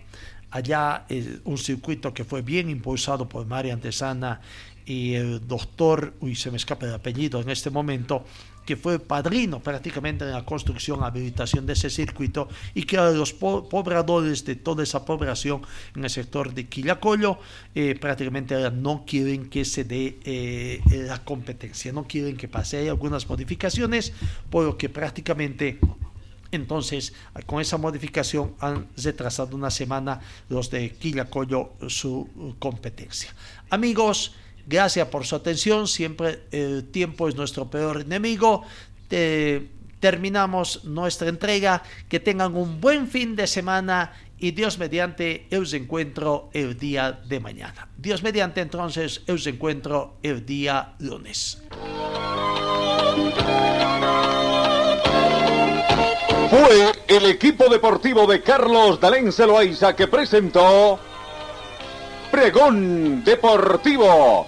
allá eh, un circuito que fue bien impulsado por María Antesana y el doctor, uy, se me escapa el apellido en este momento, que fue padrino prácticamente en la construcción, habilitación de ese circuito y que los pobladores de toda esa población en el sector de Quillacollo eh, prácticamente no quieren que se dé eh, la competencia, no quieren que pase. Hay algunas modificaciones, por lo que prácticamente entonces, con esa modificación han retrasado una semana los de Quillacollo su competencia. Amigos, Gracias por su atención. Siempre el tiempo es nuestro peor enemigo. te- terminamos nuestra entrega. Que tengan un buen fin de semana y Dios mediante, eu encuentro el día de mañana. Dios mediante, entonces, eu encuentro el día lunes. Fue el equipo deportivo de Carlos Dalén Celoaiza que presentó Pregón Deportivo.